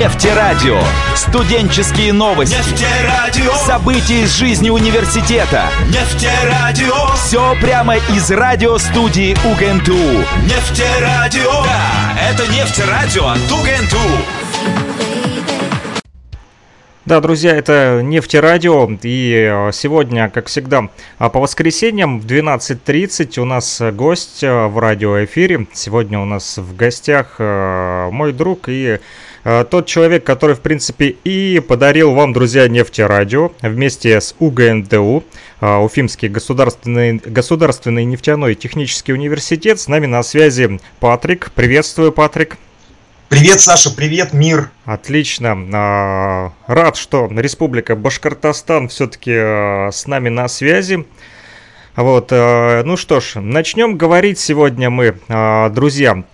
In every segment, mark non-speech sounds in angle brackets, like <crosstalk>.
Нефтерадио. Студенческие новости. Нефтерадио. События из жизни университета. Нефтерадио. Все прямо из радиостудии УГНТУ. Нефтерадио. Да, это нефтерадио от УГНТУ. Да, друзья, это Нефтерадио, и э, сегодня, как всегда, а по воскресеньям в 12.30 у нас гость э, в радиоэфире. Сегодня у нас в гостях э, мой друг и тот человек, который, в принципе, и подарил вам, друзья, Нефтерадио вместе с УГНТУ, Уфимский государственный, государственный нефтяной технический университет. С нами на связи Патрик. Приветствую, Патрик. Привет, Саша, привет, мир. Отлично. А, рад, что Республика Башкортостан все-таки а, с нами на связи. Вот, ну что ж, начнем говорить сегодня мы, друзья,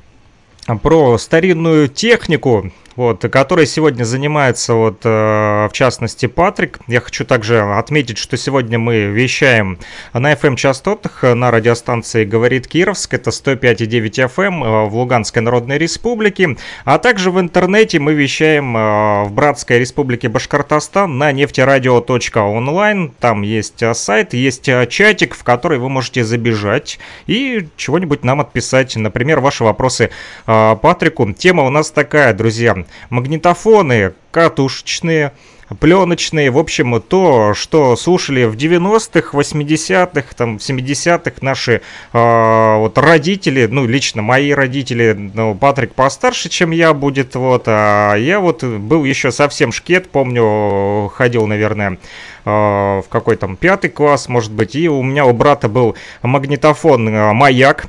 про старинную технику, вот, который сегодня занимается, вот, э, в частности, Патрик. Я хочу также отметить, что сегодня мы вещаем на FM-частотах на радиостанции «Говорит Кировск», это 105,9 FM э, в Луганской Народной Республике, а также в интернете мы вещаем э, в Братской Республике Башкортостан на нефтерадио.онлайн, там есть э, сайт, есть э, чатик, в который вы можете забежать и чего-нибудь нам отписать, например, ваши вопросы э, Патрику. Тема у нас такая, друзья, магнитофоны катушечные, пленочные, в общем, то, что слушали в 90-х, 80-х, там, 70-х наши э, вот родители, ну, лично мои родители, ну, Патрик постарше, чем я будет, вот, а я вот был еще совсем шкет, помню, ходил, наверное, в какой там пятый класс, может быть, и у меня у брата был магнитофон «Маяк»,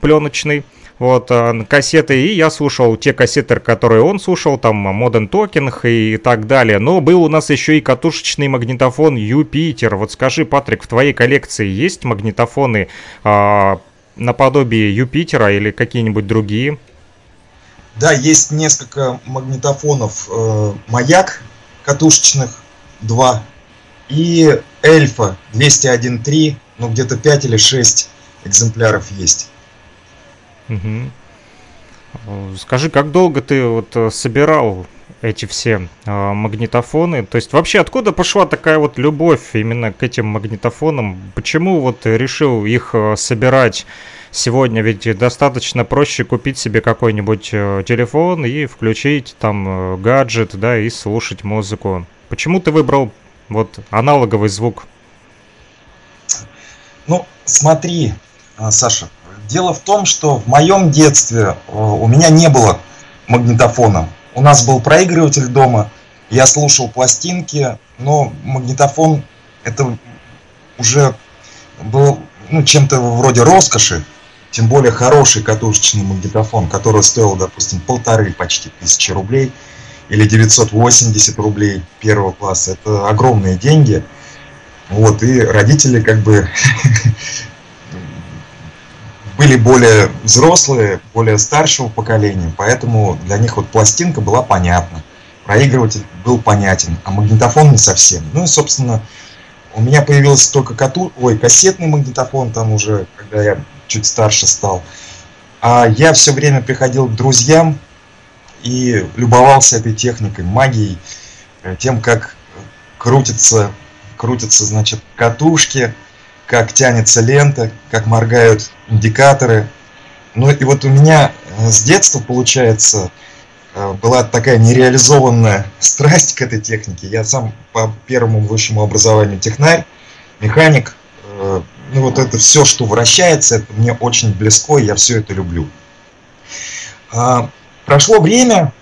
пленочный, вот, э, кассеты, и я слушал те кассеты, которые он слушал, там, Modern Talking и так далее. Но был у нас еще и катушечный магнитофон Юпитер. Вот скажи, Патрик, в твоей коллекции есть магнитофоны а, наподобие Юпитера или какие-нибудь другие? Да, есть несколько магнитофонов э, «Маяк» катушечных, два, и «Эльфа» 201.3, ну где-то 5 или 6 экземпляров есть. Угу. Скажи, как долго ты вот э, собирал эти все э, магнитофоны? То есть вообще откуда пошла такая вот любовь именно к этим магнитофонам? Почему вот решил их э, собирать? Сегодня ведь достаточно проще купить себе какой-нибудь э, телефон и включить там э, гаджет, да, и слушать музыку. Почему ты выбрал вот аналоговый звук? Ну, смотри, Саша, Дело в том, что в моем детстве э, у меня не было магнитофона. У нас был проигрыватель дома, я слушал пластинки, но магнитофон это уже был ну, чем-то вроде роскоши, тем более хороший катушечный магнитофон, который стоил, допустим, полторы почти тысячи рублей или 980 рублей первого класса. Это огромные деньги. Вот, и родители как бы <laughs> были более взрослые, более старшего поколения, поэтому для них вот пластинка была понятна, проигрыватель был понятен, а магнитофон не совсем. Ну и, собственно, у меня появился только кату... Ой, кассетный магнитофон там уже, когда я чуть старше стал. А я все время приходил к друзьям и любовался этой техникой, магией, э, тем, как крутятся, крутятся, значит, катушки, как тянется лента, как моргают индикаторы. Ну и вот у меня э, с детства, получается, э, была такая нереализованная <laughs> страсть к этой технике. Я сам по первому высшему образованию технарь, механик. Э, ну вот это все, что вращается, это мне очень близко, и я все это люблю. А, прошло время,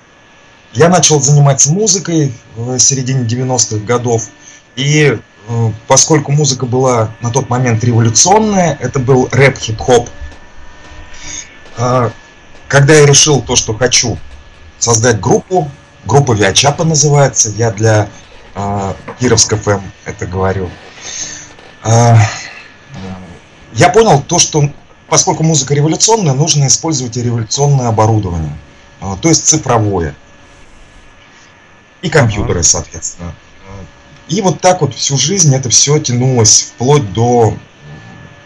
я начал заниматься музыкой в середине 90-х годов, и поскольку музыка была на тот момент революционная, это был рэп, хип-хоп. А, когда я решил то, что хочу создать группу, группа Виачапа называется, я для э, Кировск ФМ это говорю, э, я понял то, что поскольку музыка революционная, нужно использовать революционное оборудование, э, то есть цифровое. И компьютеры, соответственно. И вот так вот всю жизнь это все тянулось вплоть до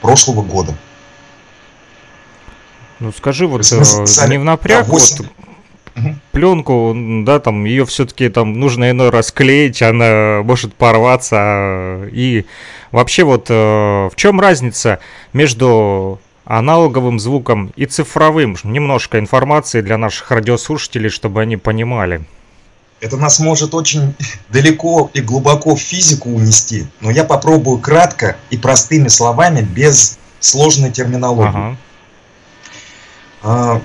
прошлого года. Ну скажи, вот э, не в напряг, да, 8... вот, угу. пленку, да, там ее все-таки там нужно иной раз клеить, она может порваться. И вообще вот в чем разница между аналоговым звуком и цифровым? Немножко информации для наших радиослушателей, чтобы они понимали. Это нас может очень <laughs> далеко и глубоко в физику унести, но я попробую кратко и простыми словами, без сложной терминологии. Ага. А,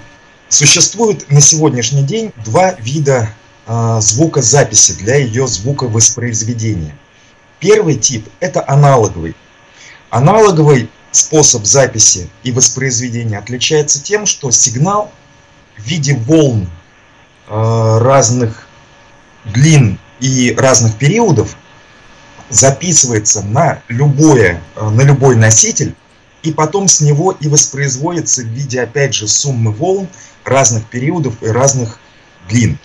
существует на сегодняшний день два вида а, звукозаписи для ее звуковоспроизведения. Первый тип – это аналоговый. Аналоговый способ записи и воспроизведения отличается тем, что сигнал в виде волн а, разных длин и разных периодов записывается на, любое, э, на любой носитель, и потом с него и воспроизводится в виде, опять же, суммы волн разных периодов и разных длин.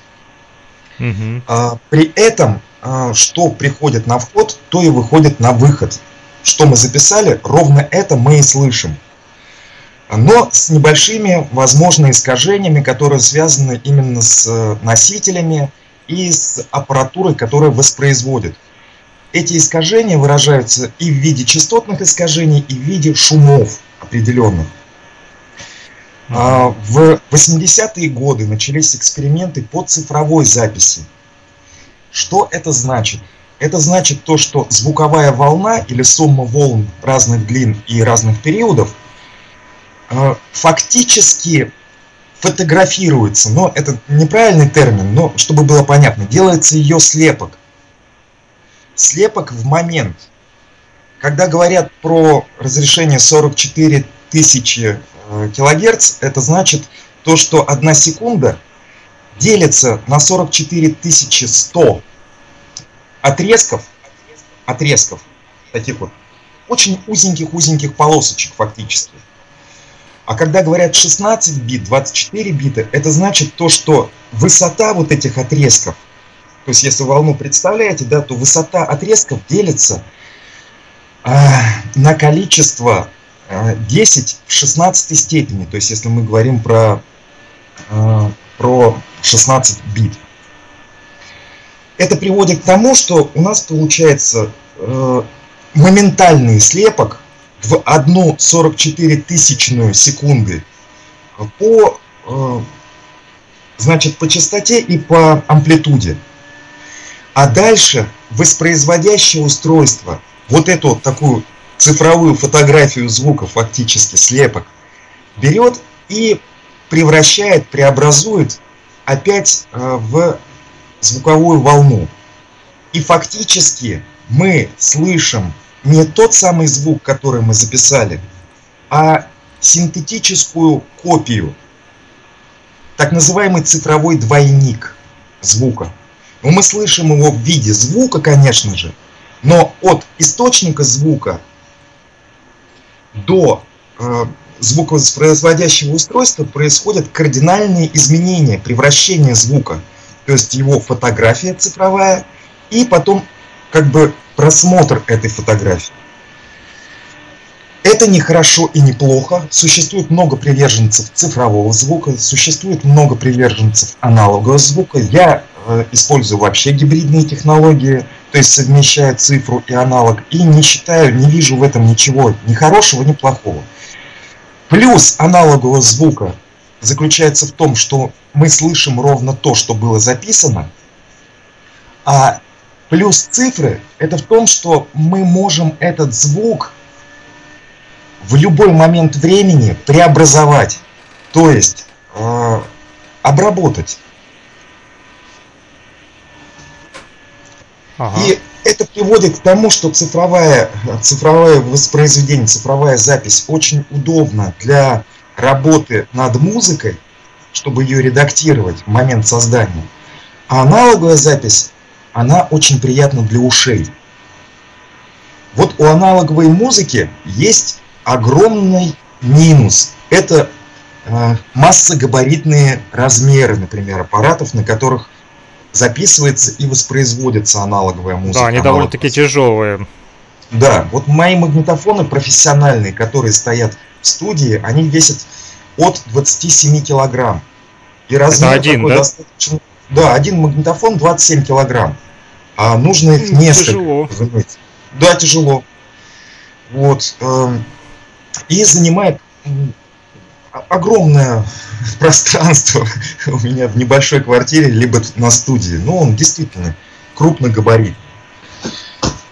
Угу. При этом, а, что приходит на вход, то и выходит на выход. Что мы записали, ровно это мы и слышим. Но с небольшими, возможно, искажениями, которые связаны именно с э, носителями, и с аппаратурой, которая воспроизводит. Эти искажения выражаются и в виде частотных искажений, и в виде шумов определенных. А, в 80-е годы начались эксперименты по цифровой записи. Что это значит? Это значит то, что звуковая волна или сумма волн разных длин и разных периодов а, фактически фотографируется, но это неправильный термин, но чтобы было понятно, делается ее слепок. Слепок в момент. Когда говорят про разрешение 44 тысячи э, килогерц, это значит то, что одна секунда делится на 44 тысячи 100 отрезков, отрезков, таких вот, очень узеньких-узеньких полосочек фактически. А когда говорят 16 бит, 24 бита, это значит то, что высота вот этих отрезков, то есть если волну представляете, да, то высота отрезков делится э, на количество э, 10 в 16 степени. То есть если мы говорим про, э, про 16 бит. Это приводит к тому, что у нас получается э, моментальный слепок в одну 44 тысячную секунды по, э, значит, по частоте и по амплитуде. А дальше воспроизводящее устройство, вот эту вот такую цифровую фотографию звука, фактически слепок, берет и превращает, преобразует опять э, в звуковую волну. И фактически мы слышим не тот самый звук, который мы записали, а синтетическую копию, так называемый цифровой двойник звука. Но мы слышим его в виде звука, конечно же, но от источника звука до э, звуковоспроизводящего устройства происходят кардинальные изменения, превращение звука. То есть его фотография цифровая и потом как бы просмотр этой фотографии. Это не хорошо и не плохо. Существует много приверженцев цифрового звука, существует много приверженцев аналогового звука. Я э, использую вообще гибридные технологии, то есть совмещая цифру и аналог, и не считаю, не вижу в этом ничего ни хорошего, ни плохого. Плюс аналогового звука заключается в том, что мы слышим ровно то, что было записано, а Плюс цифры – это в том, что мы можем этот звук в любой момент времени преобразовать, то есть э, обработать. Ага. И это приводит к тому, что цифровая, цифровое воспроизведение, цифровая запись очень удобна для работы над музыкой, чтобы ее редактировать в момент создания. А аналоговая запись она очень приятна для ушей. Вот у аналоговой музыки есть огромный минус. Это э, массогабаритные размеры, например, аппаратов, на которых записывается и воспроизводится аналоговая музыка. Да, они довольно-таки тяжелые. Да, вот мои магнитофоны профессиональные, которые стоят в студии, они весят от 27 килограмм. И размер Это один, такой да? достаточно... Да, один магнитофон 27 килограмм. А нужно их несколько. тяжело. Да, тяжело. Вот. эм, И занимает огромное <laughs> пространство <laughs> у меня в небольшой квартире, либо на студии. Ну, он действительно крупный габарит.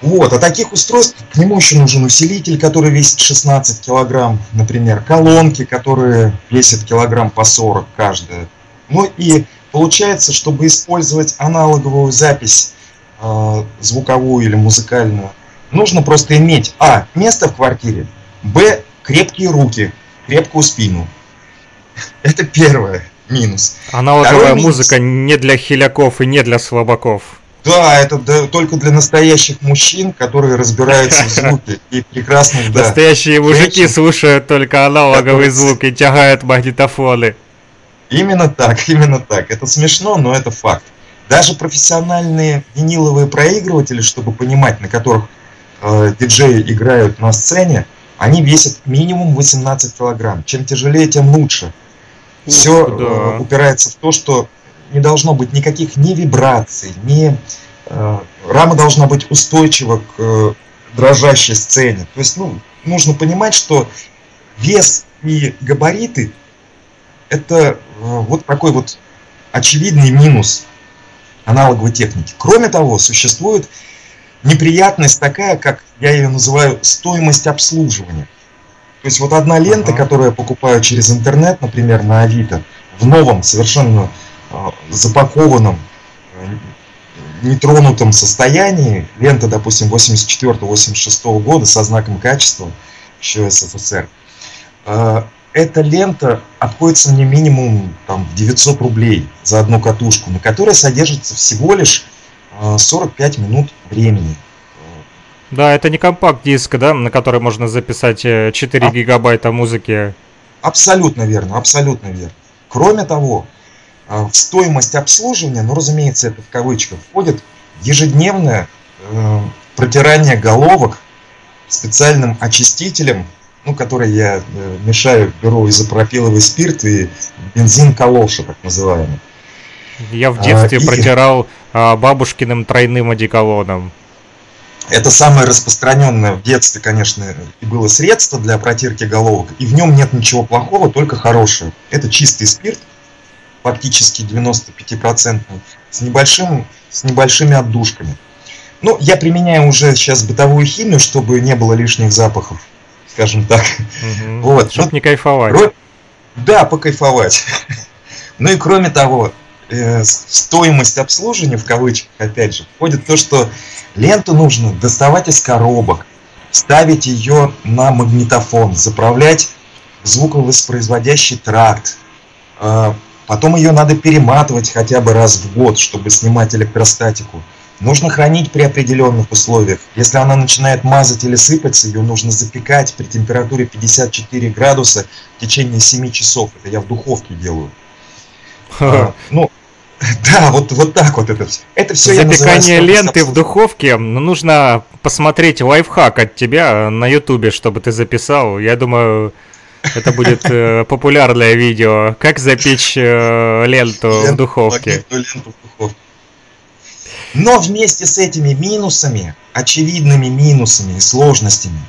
Вот, а таких устройств, к нему еще нужен усилитель, который весит 16 килограмм, например, колонки, которые весят килограмм по 40 каждая. Ну и получается, чтобы использовать аналоговую запись, звуковую или музыкальную, нужно просто иметь, а, место в квартире, б, крепкие руки, крепкую спину. <laughs> Это первое минус. Аналоговая минус. музыка не для хиляков и не для слабаков. Да, это да, только для настоящих мужчин, которые разбираются в звуке и прекрасных, да. Настоящие мужики Женщин. слушают только аналоговый Которые- звук и тягают магнитофоны. Именно так, именно так. Это смешно, но это факт. Даже профессиональные виниловые проигрыватели, чтобы понимать, на которых э, диджеи играют на сцене, они весят минимум 18 килограмм. Чем тяжелее, тем лучше. Ух Все ты, да. упирается в то, что не должно быть никаких ни вибраций, ни э, рама должна быть устойчива к э, дрожащей сцене. То есть, ну, нужно понимать, что вес и габариты это э, вот такой вот очевидный минус аналоговой техники. Кроме того, существует неприятность такая, как я ее называю, стоимость обслуживания. То есть вот одна лента, Ага. которую я покупаю через интернет, например, на Авито, в новом, совершенно э, запакованном, э, нетронутом состоянии, лента, допустим, 84-86 года со знаком качества, еще СССР, э, эта лента обходится мне минимум там, в 900 рублей за одну катушку, на которой содержится всего лишь э, 45 минут времени. Да, это не компакт-диск, да, на который можно записать э, 4 А. гигабайта музыки. Абсолютно верно, абсолютно верно. Кроме того, э, в стоимость обслуживания, ну, разумеется, это в кавычках, входит ежедневное э, протирание головок специальным очистителем, ну, который я э, мешаю, беру изопропиловый спирт и бензин калоша, так называемый. Я в А, детстве и- протирал а, бабушкиным тройным одеколоном. Это самое распространенное в детстве, конечно, и было средство для протирки головок, и в нем нет ничего плохого, только хорошее. Это чистый спирт, фактически 95%, с, небольшим, с небольшими отдушками. Ну, я применяю уже сейчас бытовую химию, чтобы не было лишних запахов, скажем так. Вот, Чтоб ну, не кайфовать. Кро- Да, покайфовать. <laughs> Ну и кроме того, э, стоимость обслуживания, в кавычках, опять же, входит то, что ленту нужно доставать из коробок, ставить ее на магнитофон, заправлять звуковоспроизводящий тракт. Э, Потом ее надо перематывать хотя бы раз в год, чтобы снимать электростатику. Нужно хранить при определенных условиях. Если она начинает мазать или сыпаться, ее нужно запекать при температуре 54 градуса в течение 7 часов. Это я в духовке делаю. А, Ну, <laughs> да, вот, вот так вот это все. Это все я называю Запекание стоимость ленты в духовке, ну, нужно посмотреть лайфхак от тебя на ютубе, чтобы ты записал. Я думаю, это будет э, <laughs> популярное видео. Как запечь э, ленту в Ленту, духовке. магнитную ленту в духовке. Но вместе с этими минусами, очевидными минусами и сложностями,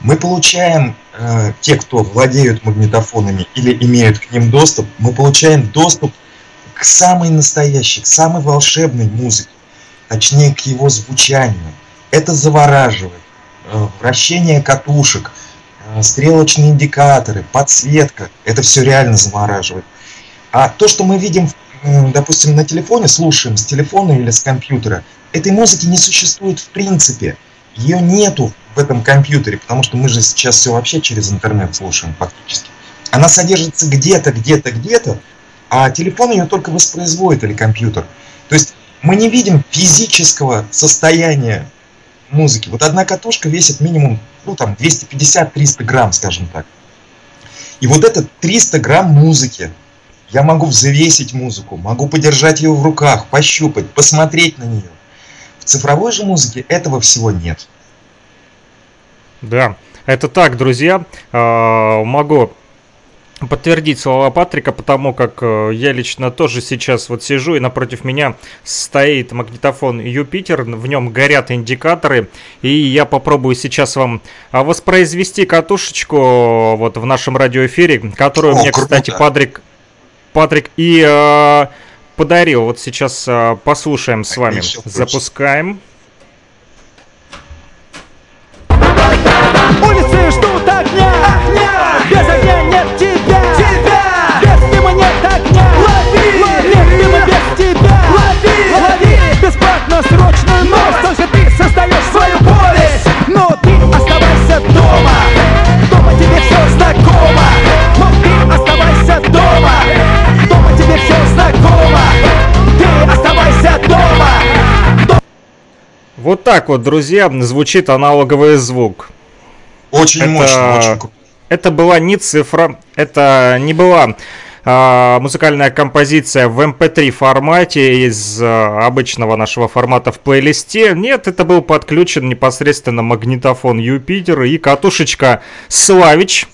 мы получаем, э, те, кто владеют магнитофонами или имеют к ним доступ, мы получаем доступ к самой настоящей, к самой волшебной музыке, точнее к его звучанию. Это завораживает. Э, вращение катушек, э, стрелочные индикаторы, подсветка, это все реально завораживает. А то, что мы видим, м, допустим, на телефоне, слушаем с телефона или с компьютера, этой музыки не существует в принципе. Ее нету в этом компьютере, потому что мы же сейчас все вообще через интернет слушаем фактически. Она содержится где-то, где-то, где-то, а телефон ее только воспроизводит или компьютер. То есть мы не видим физического состояния музыки. Вот одна катушка весит минимум, ну там 250-300 грамм, скажем так. И вот это 300 грамм музыки. Я могу взвесить музыку, могу подержать ее в руках, пощупать, посмотреть на нее. В цифровой же музыке этого всего нет. Да, это так, друзья. А, Могу подтвердить слова Патрика, потому как э, я лично тоже сейчас вот сижу, и напротив меня стоит магнитофон Юпитер, в нем горят индикаторы, и я попробую сейчас вам а, воспроизвести катушечку вот в нашем радиоэфире, которую О, мне, круто. кстати, Патрик, Патрик и э, подарил. Вот сейчас э, послушаем с вами. Запускаем. Вот так вот, друзья, звучит аналоговый звук. Очень это, мощно, очень Это была не цифра, это не была а, музыкальная композиция в MP3 эм формате из а, обычного нашего формата в плейлисте. Нет, это был подключен непосредственно магнитофон Юпитер и катушечка Славич,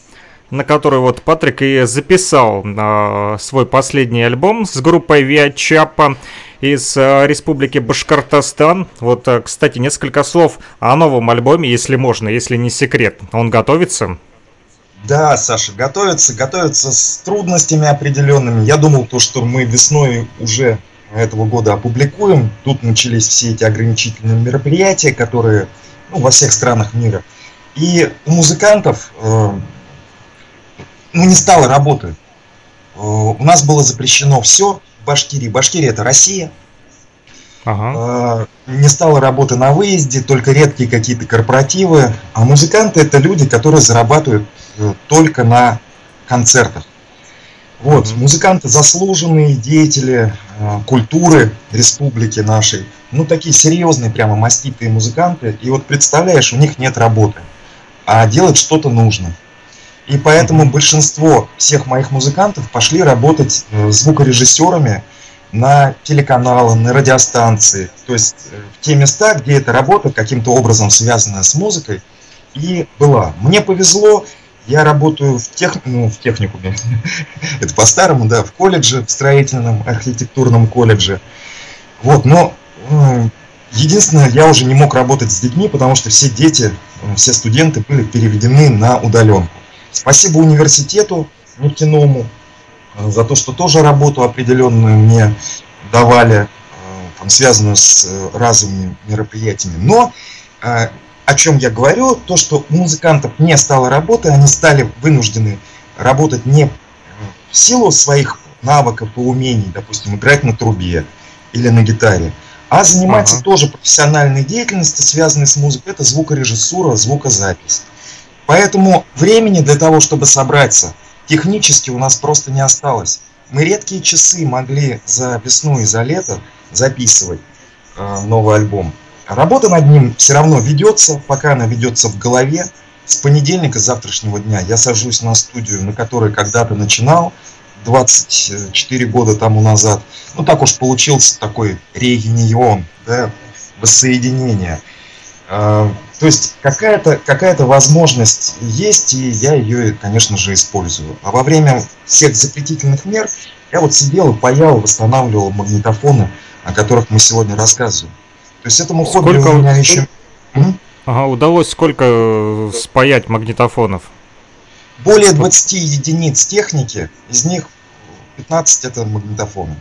на которой вот Патрик и записал э, свой последний альбом с группой Виа Чапа из э, Республики Башкортостан. Вот, э, кстати, несколько слов о новом альбоме, если можно, если не секрет. Он готовится? Да, Саша, готовится, готовится с трудностями определенными. Я думал, то, что мы весной уже этого года опубликуем. Тут начались все эти ограничительные мероприятия, которые ну, во всех странах мира. И у музыкантов э, ну, не стало работы. Э, у нас было запрещено все, Башкирии. Башкирия это Россия. Ага. А, не стало работы на выезде, только редкие какие-то корпоративы. А музыканты это люди, которые зарабатывают э, только на концертах. Вот, mm музыканты заслуженные деятели э, культуры республики нашей. Ну, такие серьезные, прямо маститые музыканты. И вот представляешь, у них нет работы. А делать что-то нужно. И поэтому большинство всех моих музыкантов пошли работать э, звукорежиссерами на телеканалы, на радиостанции, то есть э, в те места, где эта работа каким-то образом связана с музыкой и была. Мне повезло, я работаю в, тех, ну, в техникуме, <laughs> это по-старому, да, в колледже, в строительном архитектурном колледже. Вот, но э, единственное, я уже не мог работать с детьми, потому что все дети, все студенты были переведены на удаленку. Спасибо университету нефтяному э, за то, что тоже работу определенную мне давали, э, там, связанную с э, разовыми мероприятиями. Но о чем я говорю, то, что у музыкантов не стало работы, они стали вынуждены работать не в силу своих навыков и умений, допустим, играть на трубе или на гитаре, а заниматься ага. тоже профессиональной деятельностью, связанной с музыкой, это звукорежиссура, звукозапись. Поэтому времени для того, чтобы собраться, технически у нас просто не осталось. Мы редкие часы могли за весну и за лето записывать э, новый альбом. Работа над ним все равно ведется, пока она ведется в голове. С понедельника, с завтрашнего дня, я сажусь на студию, на которой когда-то начинал, 24 года тому назад. Ну, так уж получился такой реюнион, да, воссоединение. Э, то есть какая-то какая возможность есть, и я ее, конечно же, использую. А во время всех запретительных мер я вот сидел и паял, восстанавливал магнитофоны, о которых мы сегодня рассказываем. То есть этому хобби сколько, у меня еще... Ага, удалось сколько э, спаять магнитофонов? Более 20 единиц техники, из них 15 это магнитофоны.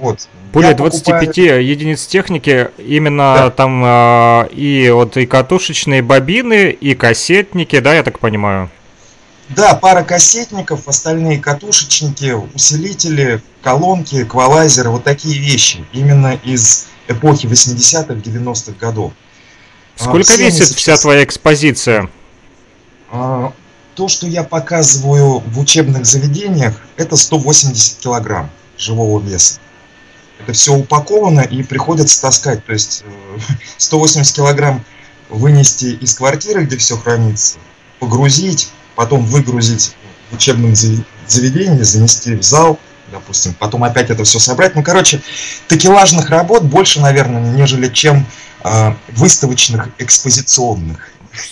Вот. Более 25 покупаю... единиц техники, именно да. там а, и вот и катушечные бобины, и кассетники, да, я так понимаю? Да, пара кассетников, остальные катушечники, усилители, колонки, эквалайзеры, вот такие вещи. Именно из эпохи 80-х, 90-х годов. А, Сколько Все весит сейчас... вся твоя экспозиция? А, то, что я показываю в учебных заведениях, это 180 килограмм живого веса это все упаковано и приходится таскать. То есть 180 э, <laughs> килограмм вынести из квартиры, где все хранится, погрузить, потом выгрузить в учебном заведении, занести в зал, допустим, потом опять это все собрать. Ну, короче, такелажных работ больше, наверное, нежели чем э, выставочных экспозиционных.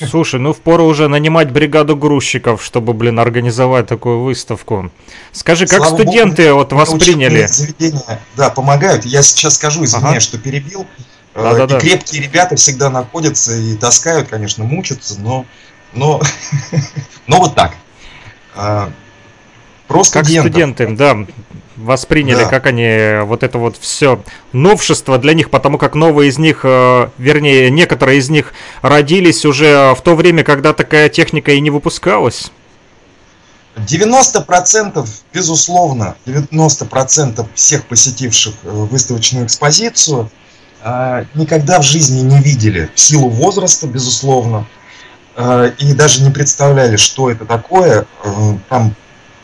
Слушай, ну впору уже нанимать бригаду грузчиков, чтобы, блин, организовать такую выставку. Скажи, как Слава студенты Богу, вот восприняли? Заведения, да, помогают. Я сейчас скажу, извиняюсь, ага. что перебил. Да, да, и да. крепкие ребята всегда находятся и таскают, конечно, мучатся, но, но, <laughs> но вот так. Про студентов. Как студенты, да, восприняли, да. как они вот это вот все новшество для них, потому как новые из них, э, вернее, некоторые из них родились уже в то время, когда такая техника и не выпускалась. 90% безусловно, 90% всех посетивших э, выставочную экспозицию э, никогда в жизни не видели в силу возраста, безусловно, и даже не представляли, что это такое. Там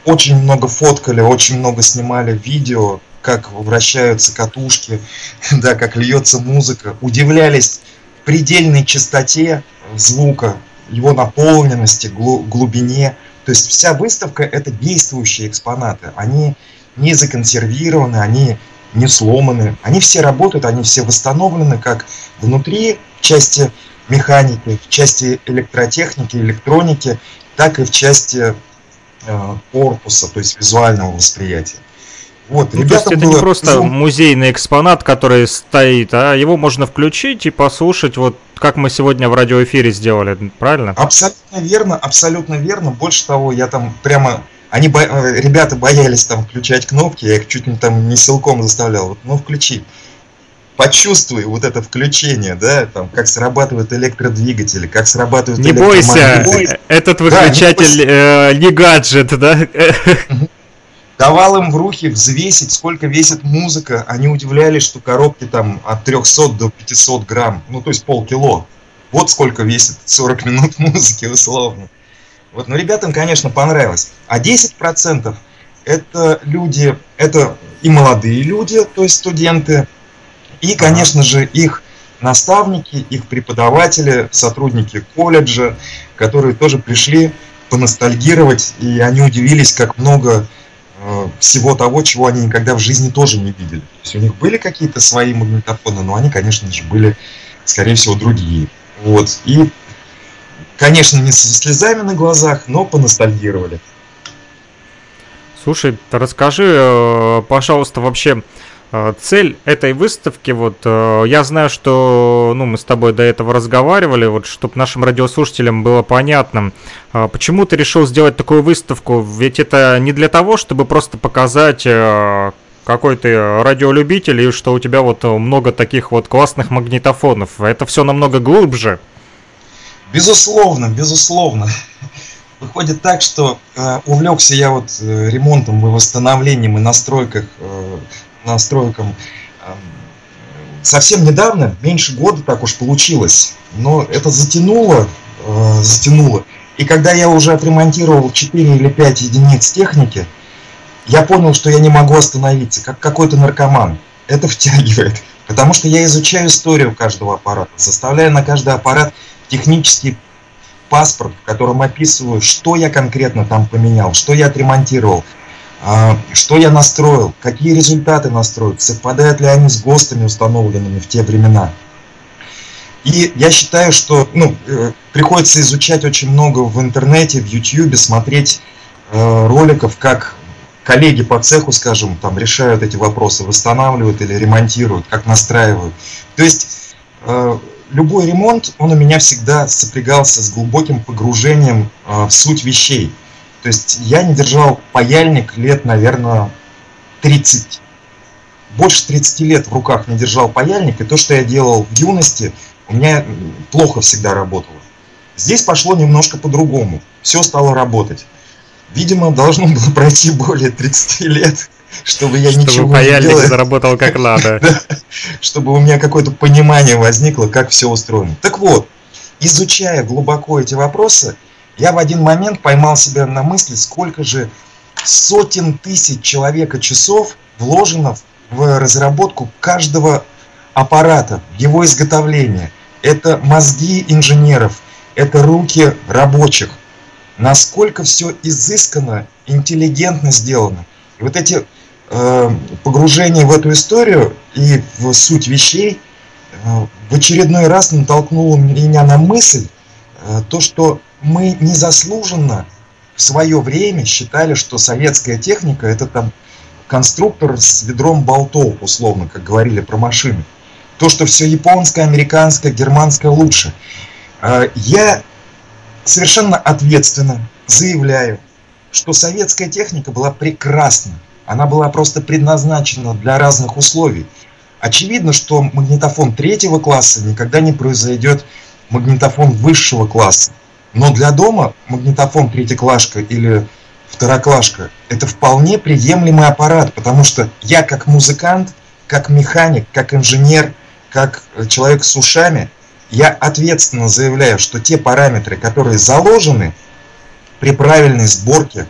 очень много фоткали, очень много снимали видео, как вращаются катушки, <laughs> да, как льется музыка. Удивлялись предельной частоте звука, его наполненности, глубине. То есть вся выставка это действующие экспонаты. Они не законсервированы, они не сломаны. Они все работают, они все восстановлены как внутри в части механики, в части электротехники, электроники, так и в части корпуса, то есть визуального восприятия. Вот, ну, то есть это было... не просто музейный экспонат, который стоит, а его можно включить и послушать, вот как мы сегодня в радиоэфире сделали, правильно? Абсолютно верно, абсолютно верно. Больше того, я там прямо... Они, бо... Э, ребята боялись там включать кнопки, я их чуть не там не силком заставлял. Вот, ну, включи почувствуй вот это включение, да, там, как срабатывают электродвигатели, как срабатывают Не бойся, этот выключатель да, не, э, не гаджет, да? Давал им в руки взвесить, сколько весит музыка. Они удивлялись, что коробки там от 300 до 500 грамм, ну, то есть полкило. Вот сколько весит 40 минут музыки, условно. Вот, но ребятам, конечно, понравилось. А 10% это люди, это и молодые люди, то есть студенты, и, конечно же, их наставники, их преподаватели, сотрудники колледжа, которые тоже пришли поностальгировать, и они удивились, как много э, всего того, чего они никогда в жизни тоже не видели. То есть у них были какие-то свои магнитофоны, но они, конечно же, были, скорее всего, другие. Вот. И, конечно, не со слезами на глазах, но поностальгировали. Слушай, расскажи, э, пожалуйста, вообще, цель этой выставки, вот э, я знаю, что ну, мы с тобой до этого разговаривали, вот чтобы нашим радиослушателям было понятно, э, почему ты решил сделать такую выставку, ведь это не для того, чтобы просто показать какой ты радиолюбитель и что у тебя вот много таких вот классных магнитофонов. Это все намного глубже. Безусловно, безусловно. Выходит так, что э, увлекся я вот ремонтом и восстановлением и настройках э, настройкам. Совсем недавно, меньше года так уж получилось, но это затянуло, э, затянуло. И когда я уже отремонтировал 4 или 5 единиц техники, я понял, что я не могу остановиться, как какой-то наркоман. Это <laughs> втягивает. Потому что я изучаю историю каждого аппарата, составляю на каждый аппарат технический паспорт, в котором описываю, что я конкретно там поменял, что я отремонтировал, что я настроил, какие результаты настроил, совпадают ли они с ГОСТами, установленными в те времена. И я считаю, что ну, э, приходится изучать очень много в интернете, в YouTube, смотреть э, роликов, как коллеги по цеху, скажем, там решают эти вопросы, восстанавливают или ремонтируют, как настраивают. То есть э, любой ремонт, он у меня всегда сопрягался с глубоким погружением в суть вещей. То есть я не держал паяльник лет, наверное, 30. Больше 30 лет в руках не держал паяльник, и то, что я делал в юности, у меня плохо всегда работало. Здесь пошло немножко по-другому. Все стало работать. Видимо, должно было пройти более 30 лет, чтобы я чтобы ничего паяльник не делал. заработал как надо. <laughs> Чтобы у меня какое-то понимание возникло, как все устроено. Так вот, изучая глубоко эти вопросы, я в один момент поймал себя на мысли, сколько же сотен тысяч человека часов вложено в разработку каждого аппарата, его изготовление. Это мозги инженеров, это руки рабочих. Насколько все изысканно, интеллигентно сделано. И вот эти э, погружения в эту историю и в суть вещей э, в очередной раз натолкнуло меня на мысль, то, что мы незаслуженно в свое время считали, что советская техника это там конструктор с ведром болтов, условно, как говорили про машины. То, что все японское, американское, германское лучше. Э, я совершенно ответственно заявляю, что советская техника была прекрасна. Она была просто предназначена для разных условий. Очевидно, что магнитофон третьего класса никогда не произойдет магнитофон высшего класса. Но для дома магнитофон третьеклашка или второклашка – это вполне приемлемый аппарат, потому что я как музыкант, как механик, как инженер, как человек с ушами, я ответственно заявляю, что те параметры, которые заложены при правильной сборке,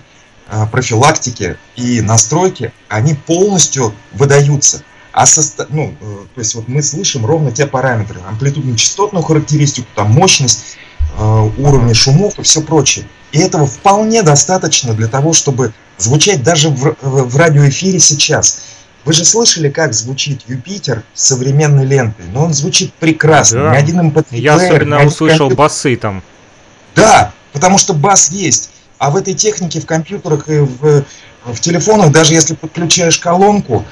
а, профилактике и настройке, они полностью выдаются. А состо... ну, э, то есть вот мы слышим ровно те параметры, амплитудно-частотную характеристику, там мощность, э, уровни шумов и все прочее. И этого вполне достаточно для того, чтобы звучать даже в, в радиоэфире сейчас. Вы же слышали, как звучит Юпитер с современной лентой? Но он звучит прекрасно. Да. Ни один mp Я особенно услышал компьютер... басы там. Да, потому что бас есть. А в этой технике, в компьютерах и в, в телефонах, даже если подключаешь колонку,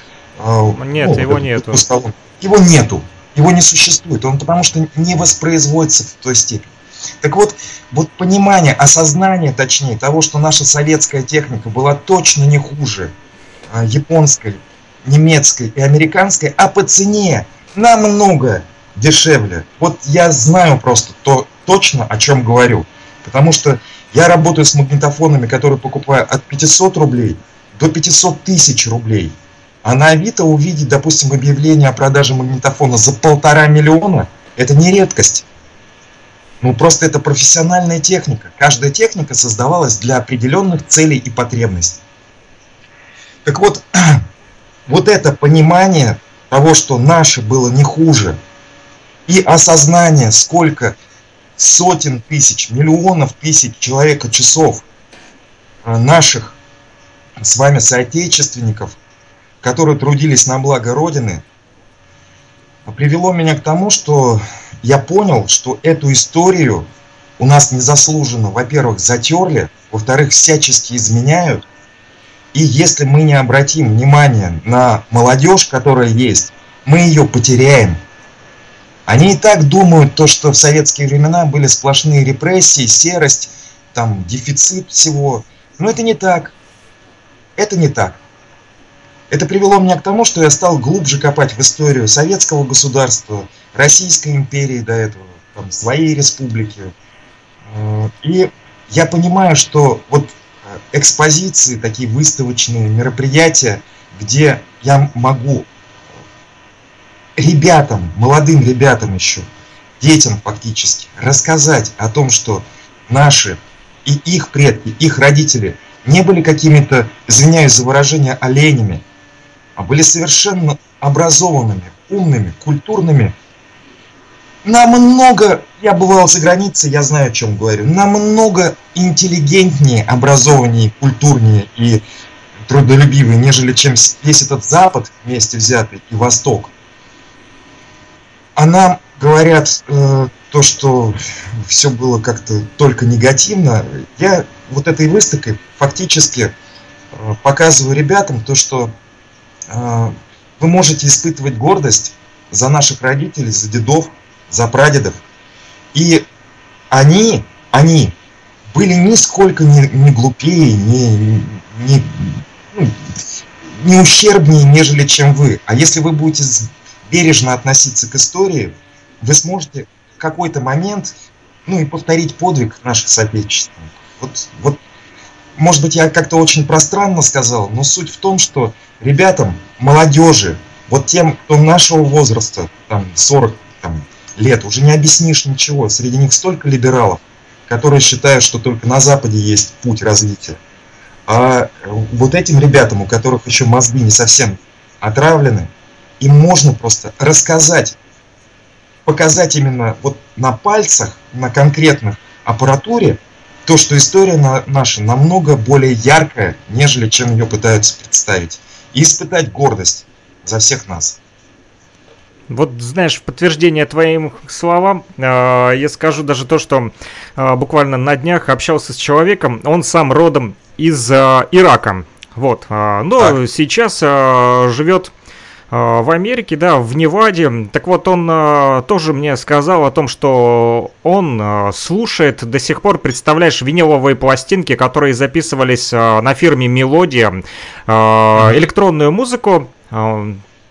Нет, его нету. Его нету. Его не существует. Он потому что не воспроизводится в той степени. Так вот, вот понимание, осознание, точнее, того, что наша советская техника была точно не хуже а, японской, немецкой и американской, а по цене намного дешевле. Вот я знаю просто то, точно, о чем говорю. Потому что я работаю с магнитофонами, которые покупаю от 500 рублей до 500 тысяч рублей. А на Авито увидеть, допустим, объявление о продаже магнитофона за полтора миллиона – это не редкость. Ну, просто это профессиональная техника. Каждая техника создавалась для определенных целей и потребностей. Так вот, <clears throat> вот это понимание того, что наше было не хуже, и осознание, сколько сотен тысяч, миллионов тысяч человека часов э, наших с вами соотечественников которые трудились на благо Родины, привело меня к тому, что я понял, что эту историю у нас незаслуженно, во-первых, затерли, во-вторых, всячески изменяют. И если мы не обратим внимание на молодежь, которая есть, мы ее потеряем. Они и так думают, то, что в советские времена были сплошные репрессии, серость, там, дефицит всего. Но это не так. Это не так. Это привело меня к тому, что я стал глубже копать в историю советского государства, Российской империи до этого, там, своей республики. Э, и я понимаю, что вот э, экспозиции, такие выставочные мероприятия, где я могу ребятам, молодым ребятам еще, детям фактически, рассказать о том, что наши и их предки, их родители не были какими-то, извиняюсь за выражение, оленями, были совершенно образованными, умными, культурными. Намного, я бывал за границей, я знаю, о чем говорю, намного интеллигентнее, образованнее, культурнее и трудолюбивые, нежели чем весь этот Запад вместе взятый и Восток. А нам говорят э, то, что все было как-то только негативно. Я вот этой выставкой фактически э, показываю ребятам то, что а, вы можете испытывать гордость за наших родителей, за дедов, за прадедов. И они, они были нисколько не, не глупее, не, не, ну, не ущербнее, нежели чем вы. А если вы будете бережно относиться к истории, вы сможете в какой-то момент ну и повторить подвиг наших соотечественников. Вот, вот может быть, я как-то очень пространно сказал, но суть в том, что ребятам, молодежи, вот тем, кто нашего возраста, там, 40 там, лет, уже не объяснишь ничего. Среди них столько либералов, которые считают, что только на Западе есть путь развития. А вот этим ребятам, у которых еще мозги не совсем отравлены, им можно просто рассказать, показать именно вот на пальцах, на конкретных аппаратуре, то, что история наша намного более яркая, нежели чем ее пытаются представить. И испытать гордость за всех нас. Вот, знаешь, в подтверждение твоим словам, э, я скажу даже то, что э, буквально на днях общался с человеком, он сам родом из э, Ирака. Вот, э, но так. сейчас э, живет в Америке, да, в Неваде. Так вот, он э, тоже мне сказал о том, что он э, слушает до сих пор, представляешь, виниловые пластинки, которые записывались на фирме Мелодия, электронную музыку.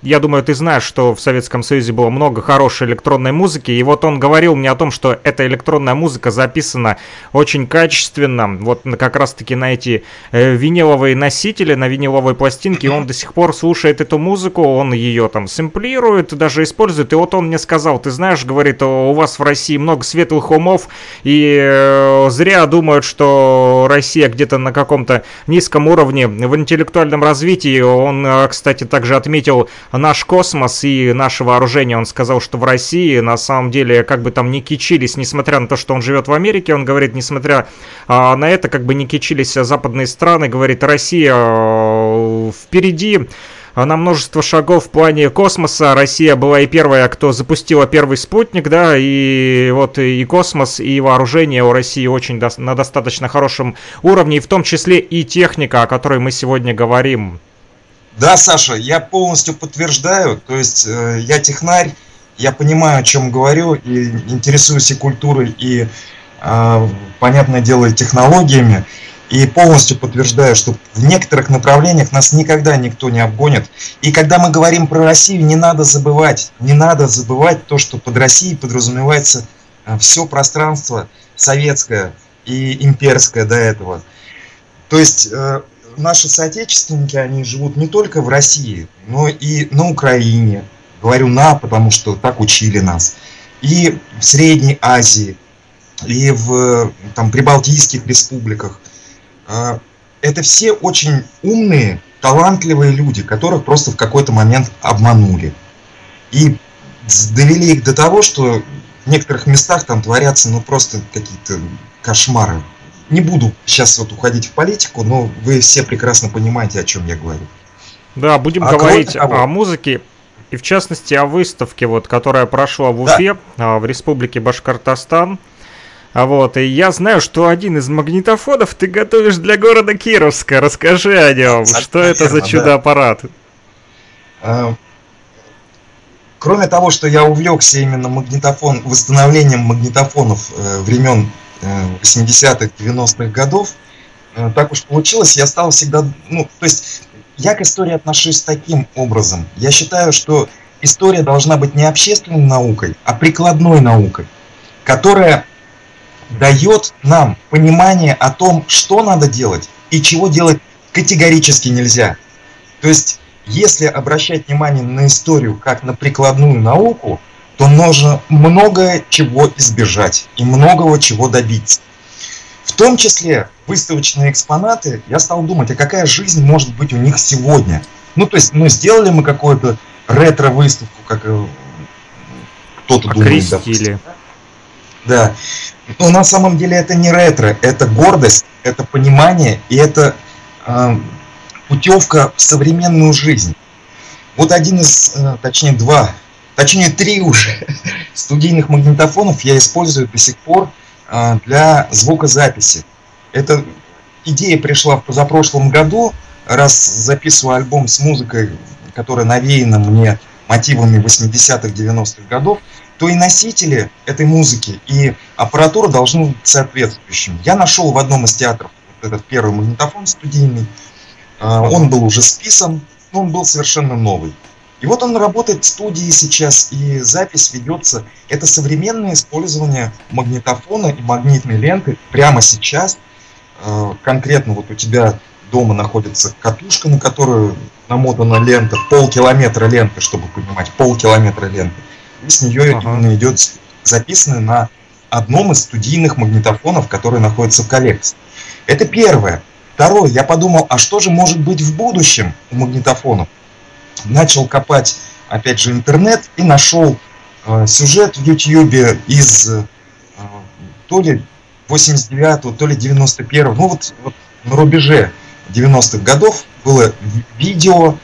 Я думаю, ты знаешь, что в Советском Союзе было много хорошей электронной музыки, и вот он говорил мне о том, что эта электронная музыка записана очень качественно, вот как раз-таки на эти э, виниловые носители, на виниловой пластинке, и он до сих пор слушает эту музыку, он ее там сэмплирует, даже использует, и вот он мне сказал, ты знаешь, говорит, у вас в России много светлых умов, и э, зря думают, что Россия где-то на каком-то низком уровне в интеллектуальном развитии, он, э, кстати, также отметил наш космос и наше вооружение. Он сказал, что в России на самом деле как бы там не кичились, несмотря на то, что он живет в Америке, он говорит, несмотря а, на это, как бы не кичились западные страны, говорит, Россия а, впереди на множество шагов в плане космоса. Россия была и первая, кто запустила первый спутник, да, и вот и космос, и вооружение у России очень до, на достаточно хорошем уровне, и в том числе и техника, о которой мы сегодня говорим. Да, Саша, я полностью подтверждаю. То есть э, я технарь, я понимаю, о чем говорю, и интересуюсь и культурой, и, э, понятное дело, и технологиями. И полностью подтверждаю, что в некоторых направлениях нас никогда никто не обгонит. И когда мы говорим про Россию, не надо забывать, не надо забывать то, что под Россией подразумевается э, все пространство советское и имперское до этого. То есть э, наши соотечественники, они живут не только в России, но и на Украине. Говорю «на», потому что так учили нас. И в Средней Азии, и в там, прибалтийских республиках. А, это все очень умные, талантливые люди, которых просто в какой-то момент обманули. И довели их до того, что в некоторых местах там творятся ну просто какие-то кошмары не буду сейчас вот уходить в политику, но вы все прекрасно понимаете, о чем я говорю. Да, будем а говорить того, о музыке и в частности о выставке, вот, которая прошла в Уфе, да. в республике Башкортостан. А вот, и я знаю, что один из магнитофонов ты готовишь для города Кировска. Расскажи о нем. Абсолютно что это верно, за чудо-аппарат? Да. Кроме того, что я увлекся именно магнитофон, восстановлением магнитофонов э, времен 80-х, 90-х годов, э, так уж получилось, я стал всегда, ну, то есть я к истории отношусь таким образом. Я считаю, что история должна быть не общественной наукой, а прикладной наукой, которая дает нам понимание о том, что надо делать и чего делать категорически нельзя. То есть, если обращать внимание на историю как на прикладную науку, то нужно много чего избежать и многого чего добиться. В том числе выставочные экспонаты, я стал думать, а какая жизнь может быть у них сегодня? Ну, то есть, ну, сделали мы какую-то ретро-выставку, как э, кто-то думает, допустим. Да. Но на самом деле это не ретро, это гордость, это понимание и это э, путевка в современную жизнь. Вот один из, э, точнее два точнее три уже студийных магнитофонов я использую до сих пор а, для звукозаписи. Эта идея пришла в позапрошлом году, раз записываю альбом с музыкой, которая навеяна мне мотивами 80-х, 90-х годов, то и носители этой музыки, и аппаратура должны быть соответствующими. Я нашел в одном из театров вот этот первый магнитофон студийный, а, он был уже списан, но он был совершенно новый. И вот он работает в студии сейчас, и запись ведется. Это современное использование магнитофона и магнитной ленты прямо сейчас. Э, конкретно вот у тебя дома находится катушка, на которую намотана лента, полкилометра ленты, чтобы понимать, полкилометра ленты. И с нее ага. именно идет записанное на одном из студийных магнитофонов, который находится в коллекции. Это первое. Второе, я подумал, а что же может быть в будущем у магнитофонов? Начал копать, опять же, интернет и нашел э, сюжет в YouTube из э, то ли 89 то ли 91 ну вот, вот на рубеже 90-х годов было видео,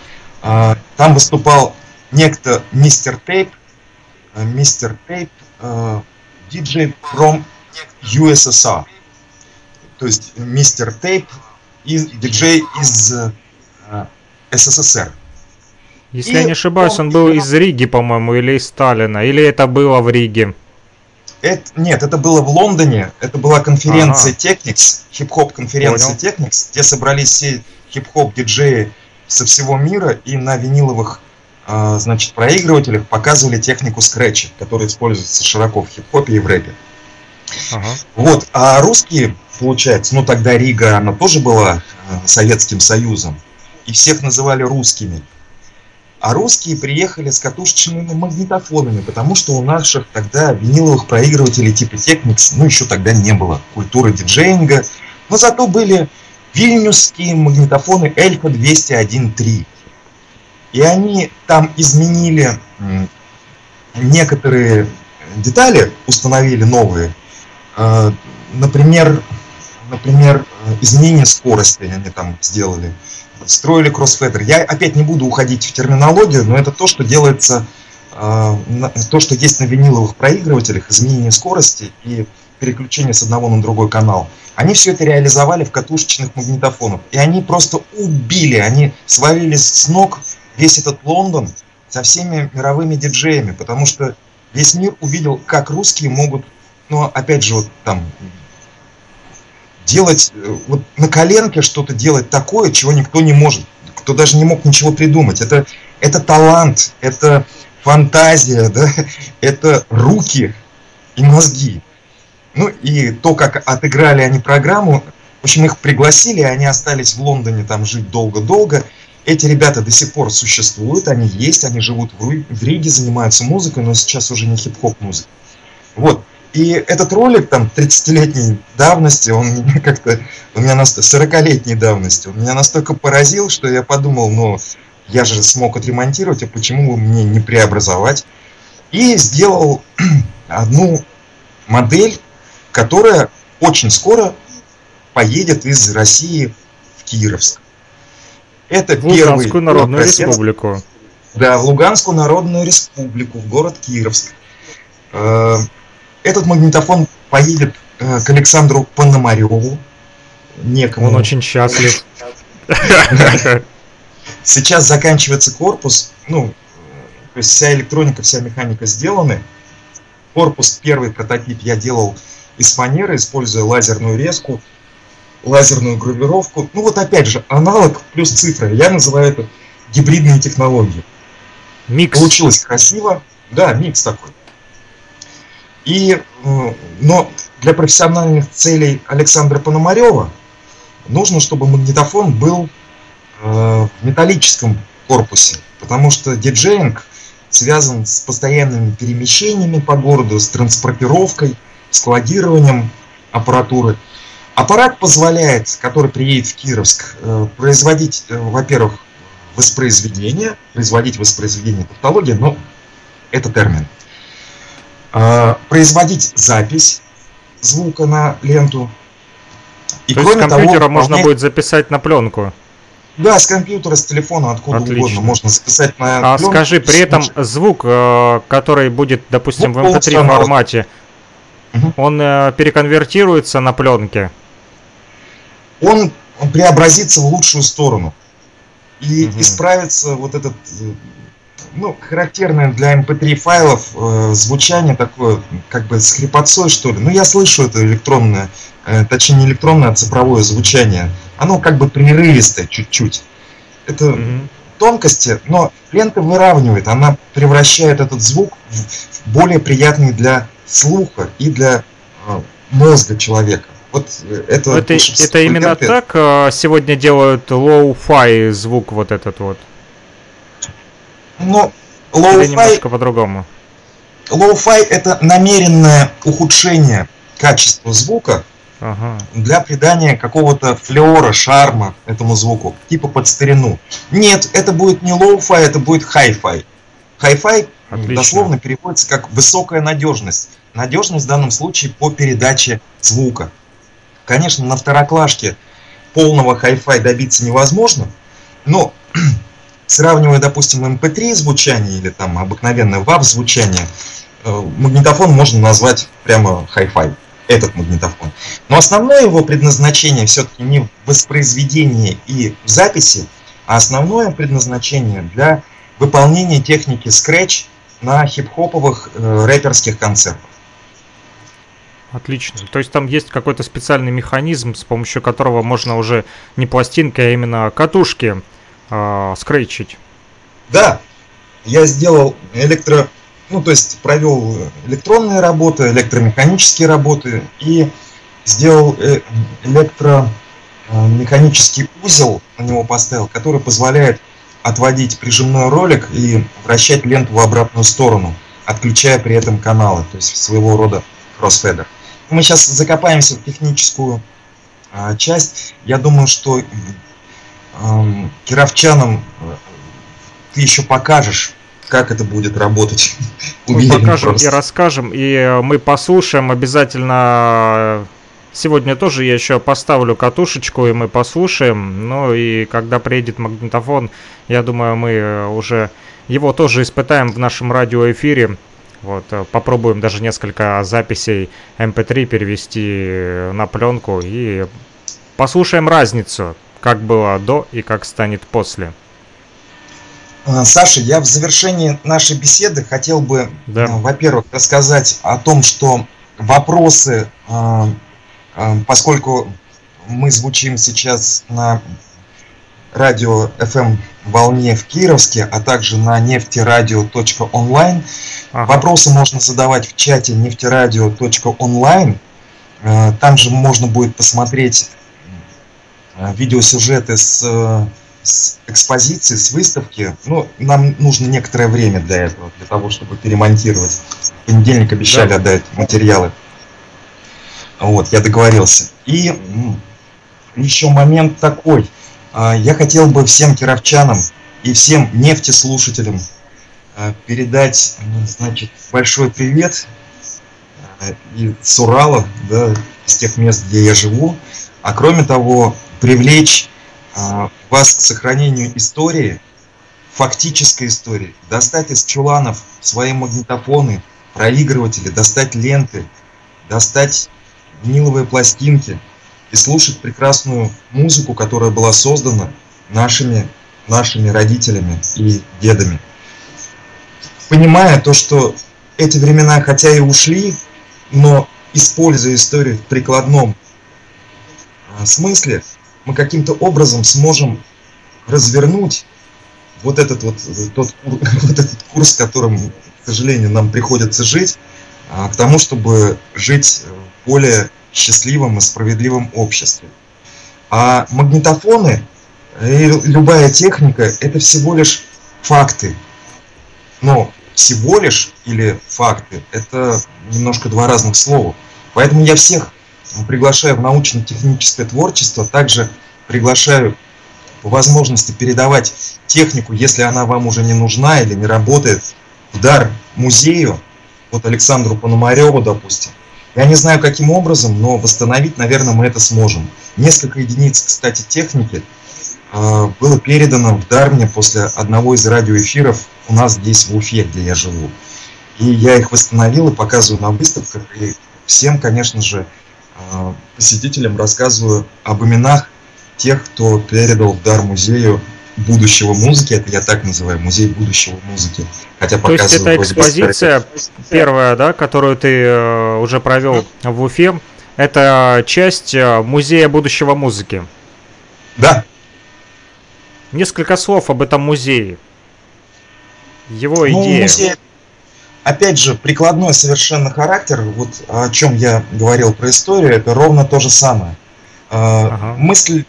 э, там выступал некто мистер Тейп, мистер Тейп DJ from USSR. То есть мистер Тейп и диджей из э, СССР. Если и я не ошибаюсь, он, он был из Риги, по-моему, или из Сталина, или это было в Риге? Это, нет, это было в Лондоне, это была конференция ага. Technics, хип-хоп конференция Понял. Technics, где собрались все хип-хоп диджеи со всего мира и на виниловых э, значит, проигрывателях показывали технику скретча, которая используется широко в хип-хопе и в рэпе. Ага. Вот, а русские, получается, ну тогда Рига, она тоже была э, Советским Союзом, и всех называли русскими. А русские приехали с катушечными магнитофонами, потому что у наших тогда виниловых проигрывателей типа Technics, ну еще тогда не было культуры диджеинга. Но зато были вильнюсские магнитофоны Эльфа 201.3. И они там изменили некоторые детали, установили новые. А, например, например, изменение скорости они там сделали строили кроссфедер. Я опять не буду уходить в терминологию, но это то, что делается, э, то, что есть на виниловых проигрывателях, изменение скорости и переключение с одного на другой канал. Они все это реализовали в катушечных магнитофонах. И они просто убили, они свалили с ног весь этот Лондон со всеми мировыми диджеями, потому что весь мир увидел, как русские могут, ну, опять же, вот там делать э, вот на коленке что-то делать такое, чего никто не может, кто даже не мог ничего придумать. Это, это талант, это фантазия, <laughs> да? это руки и мозги. Ну и то, как отыграли они программу, в общем, их пригласили, они остались в Лондоне там жить долго-долго. Эти ребята до сих пор существуют, они есть, они живут в Риге, занимаются музыкой, но сейчас уже не хип-хоп музыка. Вот. И этот ролик там 30-летней давности, он меня <laughs> как-то, у меня настолько, 40-летней давности, он меня настолько поразил, что я подумал, ну, я же смог отремонтировать, а почему бы мне не преобразовать? И сделал <clears throat> одну модель, которая очень скоро поедет из России в Кировск. Это в Луганскую Народную кассет. Республику. Да, в Луганскую Народную Республику, в город Кировск. Этот магнитофон поедет э, к Александру Пономареву, некому. Он очень счастлив. <laughs> Сейчас заканчивается корпус, ну, то есть вся электроника, вся механика сделаны. Корпус, первый прототип я делал из фанеры, используя лазерную резку, лазерную гравировку. Ну вот опять же, аналог плюс цифры. Я называю это гибридные технологии. Микс. Получилось красиво. Да, микс такой. И, э, но для профессиональных целей Александра Пономарева нужно, чтобы магнитофон был э, в металлическом корпусе, потому что диджеинг связан с постоянными перемещениями по городу, с транспортировкой, складированием аппаратуры. Аппарат позволяет, который приедет в Кировск, э, производить, во-первых, воспроизведение, производить воспроизведение тавтологии, но это термин. А, производить запись звука на ленту. И То кроме есть с компьютера того, можно будет записать на пленку? Да, с компьютера, с телефона, откуда Отлично. угодно можно записать на А пленку. скажи, при этом звук, э, который будет, допустим, звук в MP3 формате, угу. он э, переконвертируется на пленке? Он преобразится в лучшую сторону. И угу. исправится вот этот э, ну, характерное для MP3 эм файлов э, звучание такое, как бы с хрипотцой, что ли. Ну, я слышу это электронное, э, точнее, не электронное, а цифровое звучание. Оно как бы прерывистое чуть-чуть. Это mm-hmm. тонкости, но лента выравнивает, она превращает этот звук в, в более приятный для слуха и для э, мозга человека. Вот э, это, это, это именно так э, сегодня делают low-fi звук вот этот вот? Но low-fi... немножко по-другому. Low-fi это намеренное ухудшение качества звука ага. для придания какого-то флеора, шарма этому звуку, типа под старину. Нет, это будет не low-fi, это будет hi-fi. Hi-fi дословно переводится как высокая надежность. Надежность в данном случае по передаче звука. Конечно, на второклашке полного hi-fi добиться невозможно, но сравнивая, допустим, MP3 звучание или там обыкновенное WAV звучание, э, магнитофон можно назвать прямо Hi-Fi, этот магнитофон. Но основное его предназначение все-таки не в воспроизведении и в записи, а основное предназначение для выполнения техники Scratch на хип-хоповых э, рэперских концертах. Отлично. То есть там есть какой-то специальный механизм, с помощью которого можно уже не пластинки, а именно катушки э, скретчить. Да, я сделал электро... Ну, то есть провел электронные работы, электромеханические работы и сделал э, электромеханический узел, на него поставил, который позволяет отводить прижимной ролик и вращать ленту в обратную сторону, отключая при этом каналы, то есть своего рода кроссфедер. Мы сейчас закопаемся в техническую а, часть. Я думаю, что э, кировчанам ты еще покажешь, как это будет работать. Мы покажем просто. и расскажем, и мы послушаем обязательно Сегодня тоже я еще поставлю катушечку, и мы послушаем. Ну и когда приедет магнитофон, я думаю, мы уже его тоже испытаем в нашем радиоэфире. Вот, попробуем даже несколько записей MP3 эм перевести на пленку и послушаем разницу, как было до и как станет после. А, Саша, я в завершении нашей беседы хотел бы, да. во-первых, рассказать о том, что вопросы а, Эм, поскольку мы звучим сейчас на радио FM волне в Кировске, а также на нефтерадио.онлайн. Ага. Вопросы можно задавать в чате нефтерадио.онлайн. Э, там же можно будет посмотреть э, видеосюжеты с, с экспозиции, с выставки. Ну, нам нужно некоторое время для этого, для того, чтобы перемонтировать. В понедельник обещали да. отдать материалы. Вот, я договорился. И еще момент такой. А, я хотел бы всем кировчанам и всем нефтеслушателям а, передать, значит, большой привет а, и с Урала, да, из тех мест, где я живу. А кроме того, привлечь вас к сохранению истории, фактической истории, достать из чуланов свои магнитофоны, проигрыватели, достать ленты, достать виниловые пластинки и слушать прекрасную музыку, которая была создана нашими, нашими родителями и дедами. Понимая то, что эти времена хотя и ушли, но используя историю в прикладном а, смысле, мы каким-то образом сможем развернуть вот этот вот, тот, <laughs> вот этот курс, которым, к сожалению, нам приходится жить, а, к тому, чтобы жить более счастливом и справедливом обществе. А магнитофоны и любая техника – это всего лишь факты. Но всего лишь или факты – это немножко два разных слова. Поэтому я всех приглашаю в научно-техническое творчество, также приглашаю по возможности передавать технику, если она вам уже не нужна или не работает, в дар музею, вот Александру Пономареву, допустим, я не знаю, каким образом, но восстановить, наверное, мы это сможем. Несколько единиц, кстати, техники э, было передано в дар мне после одного из радиоэфиров у нас здесь в Уфе, где я живу. И я их восстановил и показываю на выставках. И всем, конечно же, посетителям рассказываю об именах тех, кто передал в дар музею будущего музыки, это я так называю, музей будущего музыки. Хотя То есть это экспозиция первая, да, которую ты э, уже провел в Уфе, это часть э, музея будущего музыки. Да. Несколько слов об этом музее. Его ну, идея. Музей, опять же, прикладной совершенно характер, вот о чем я говорил про историю, это ровно то же самое. Э, ага. Мысль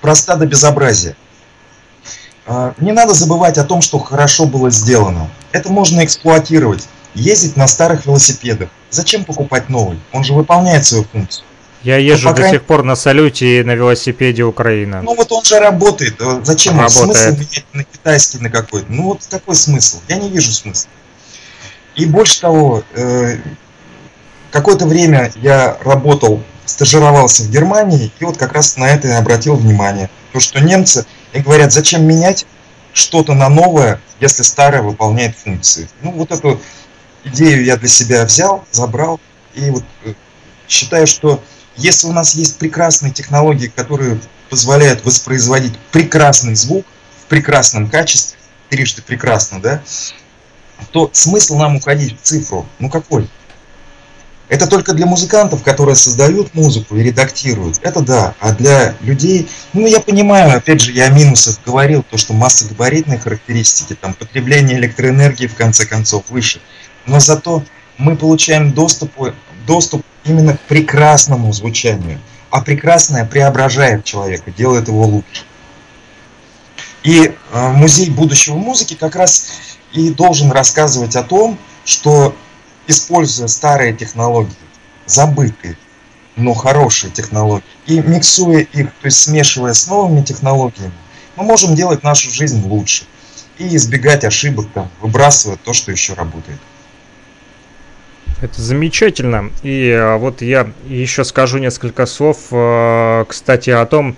проста до безобразия. А, не надо забывать о том, что хорошо было сделано. Это можно эксплуатировать, ездить на старых велосипедах. Зачем покупать новый? Он же выполняет свою функцию. Я езжу пока... до сих пор на салюте и на велосипеде Украина. Ну вот он же работает. Зачем? Работает. Смысл менять на китайский на какой-то? Ну вот какой смысл? Я не вижу смысла. И больше того, э, какое-то время я работал, стажировался в Германии, и вот как раз на это и обратил внимание. То, что немцы и говорят, зачем менять что-то на новое, если старое выполняет функции. Ну, вот эту идею я для себя взял, забрал, и вот э, считаю, что если у нас есть прекрасные технологии, которые позволяют воспроизводить прекрасный звук в прекрасном качестве, трижды прекрасно, да, то смысл нам уходить в цифру, ну какой? Это только для музыкантов, которые создают музыку и редактируют. Это да. А для людей, ну я понимаю, опять же, я о минусах говорил, то, что массогабаритные характеристики, там потребление электроэнергии в конце концов выше. Но зато мы получаем доступ, доступ именно к прекрасному звучанию. А прекрасное преображает человека, делает его лучше. И э, музей будущего музыки как раз и должен рассказывать о том, что используя старые технологии, забытые, но хорошие технологии, и миксуя их, то есть смешивая с новыми технологиями, мы можем делать нашу жизнь лучше и избегать ошибок, там, выбрасывая то, что еще работает. Это замечательно. И а, вот я еще скажу несколько слов, а, кстати, о том,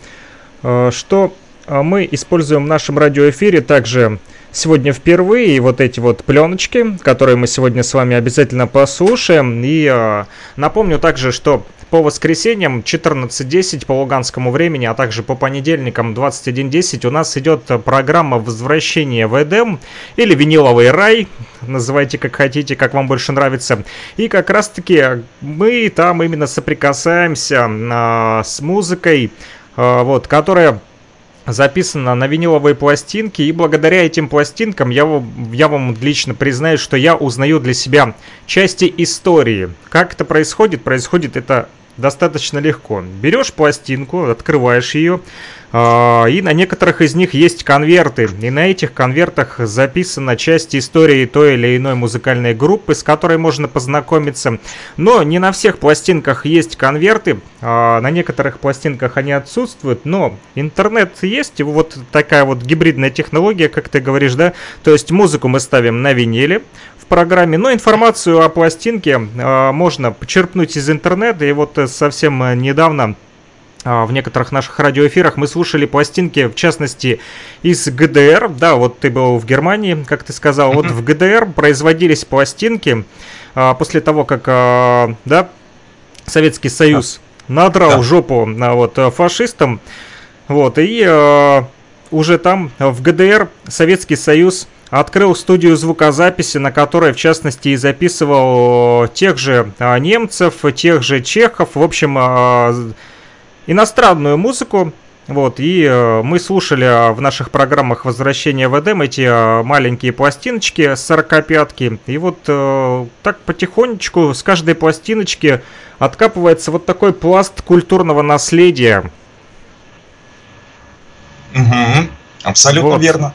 а, что мы используем в нашем радиоэфире также сегодня впервые. Вот эти вот пленочки, которые мы сегодня с вами обязательно послушаем. И э, напомню также, что по воскресеньям 14.10 по луганскому времени, а также по понедельникам 21.10 у нас идет программа «Возвращение в Эдем» или «Виниловый рай», называйте как хотите, как вам больше нравится. И как раз-таки мы там именно соприкасаемся э, с музыкой, э, вот, которая записано на виниловые пластинки, и благодаря этим пластинкам я, я вам лично признаюсь, что я узнаю для себя части истории. Как это происходит? Происходит это достаточно легко. Берешь пластинку, открываешь ее, и на некоторых из них есть конверты. И на этих конвертах записана часть истории той или иной музыкальной группы, с которой можно познакомиться. Но не на всех пластинках есть конверты. А, на некоторых пластинках они отсутствуют. Но интернет есть. Вот такая вот гибридная технология, как ты говоришь, да? То есть музыку мы ставим на виниле в программе. Но информацию о пластинке а, можно почерпнуть из интернета. И вот совсем недавно а, в некоторых наших радиоэфирах мы слушали пластинки, в частности, из ГДР. Да, вот ты был в Германии, как ты сказал. Вот в ГДР производились пластинки а, после того, как, а, да, Советский Союз надрал да. жопу вот, фашистам. Вот, и уже там, в ГДР, Советский Союз открыл студию звукозаписи, на которой, в частности, и записывал тех же немцев, тех же чехов. В общем, иностранную музыку. Вот, и э, мы слушали э, в наших программах «Возвращение в Эдем» эти э, маленькие пластиночки с 45-ки. И вот э, так потихонечку с каждой пластиночки откапывается вот такой пласт культурного наследия. Угу, абсолютно вот. верно.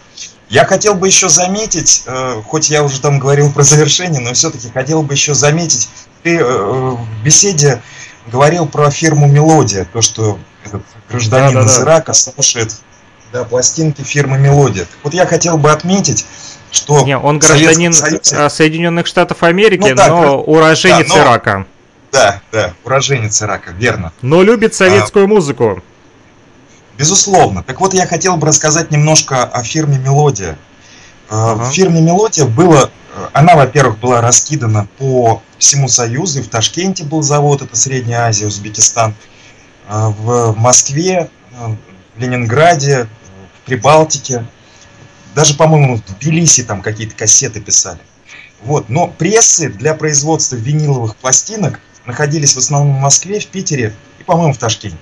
Я хотел бы еще заметить, э, хоть я уже там говорил про завершение, но все-таки хотел бы еще заметить, ты э, в беседе говорил про фирму Мелодия, то, что этот гражданин да, да, из Ирака слушает да, пластинки фирмы Мелодия. вот я хотел бы отметить, что... Не, он гражданин Союзе... А, Соединенных Штатов Америки, ну, да, но уроженец да, но... Ирака. Да, да, уроженец Ирака, верно. Но любит советскую а... музыку. Безусловно. Так вот, я хотел бы рассказать немножко о фирме Мелодия. А, ага. В фирме Мелодия было она, во-первых, была раскидана по всему Союзу. В Ташкенте был завод, это Средняя Азия, Узбекистан. А, в Москве, а, в Ленинграде, в Прибалтике. Даже, по-моему, в Тбилиси там какие-то кассеты писали. Вот. Но прессы для производства виниловых пластинок находились в основном в Москве, в Питере и, по-моему, в Ташкенте.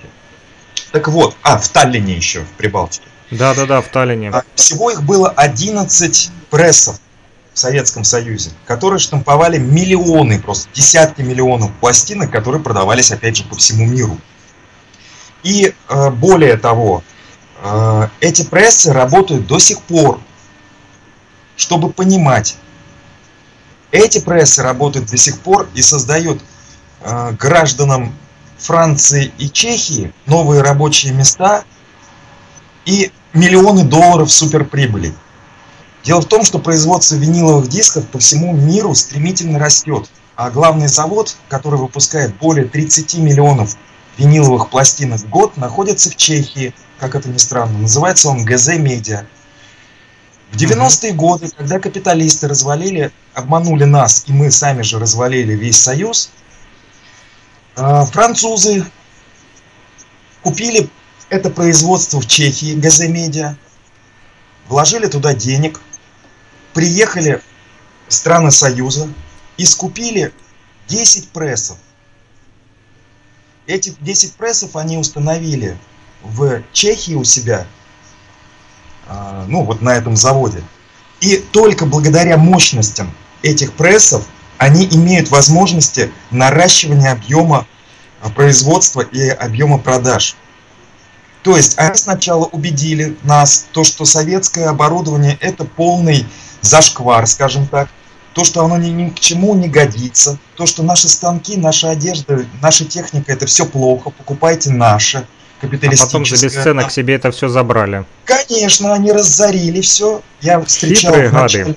Так вот, а, в Таллине еще, в Прибалтике. Да-да-да, в Таллине. А, всего их было 11 прессов в Советском Союзе, которые штамповали миллионы, просто десятки миллионов пластинок, которые продавались, опять же, по всему миру. И э, более того, э, эти прессы работают до сих пор. Чтобы понимать, эти прессы работают до сих пор и создают э, гражданам Франции и Чехии новые рабочие места и миллионы долларов суперприбыли. Дело в том, что производство виниловых дисков по всему миру стремительно растет, а главный завод, который выпускает более 30 миллионов виниловых пластинок в год, находится в Чехии, как это ни странно. Называется он ГЗ Медиа. В 90-е годы, когда капиталисты развалили, обманули нас, и мы сами же развалили весь Союз, э, французы купили это производство в Чехии, Газемедиа, вложили туда денег, приехали страны Союза и скупили 10 прессов. Эти 10 прессов они установили в Чехии у себя, а, ну вот на этом заводе. И только благодаря мощностям этих прессов они имеют возможности наращивания объема а, производства и объема продаж. То есть они сначала убедили нас, то, что советское оборудование это полный зашквар, скажем так, то, что оно ни, ни к чему не годится, то, что наши станки, наша одежда, наша техника это все плохо, покупайте наше капиталистическое. А потом за бесценок себе это все забрали. Конечно, они разорили все. Я встречал Хитрые начале,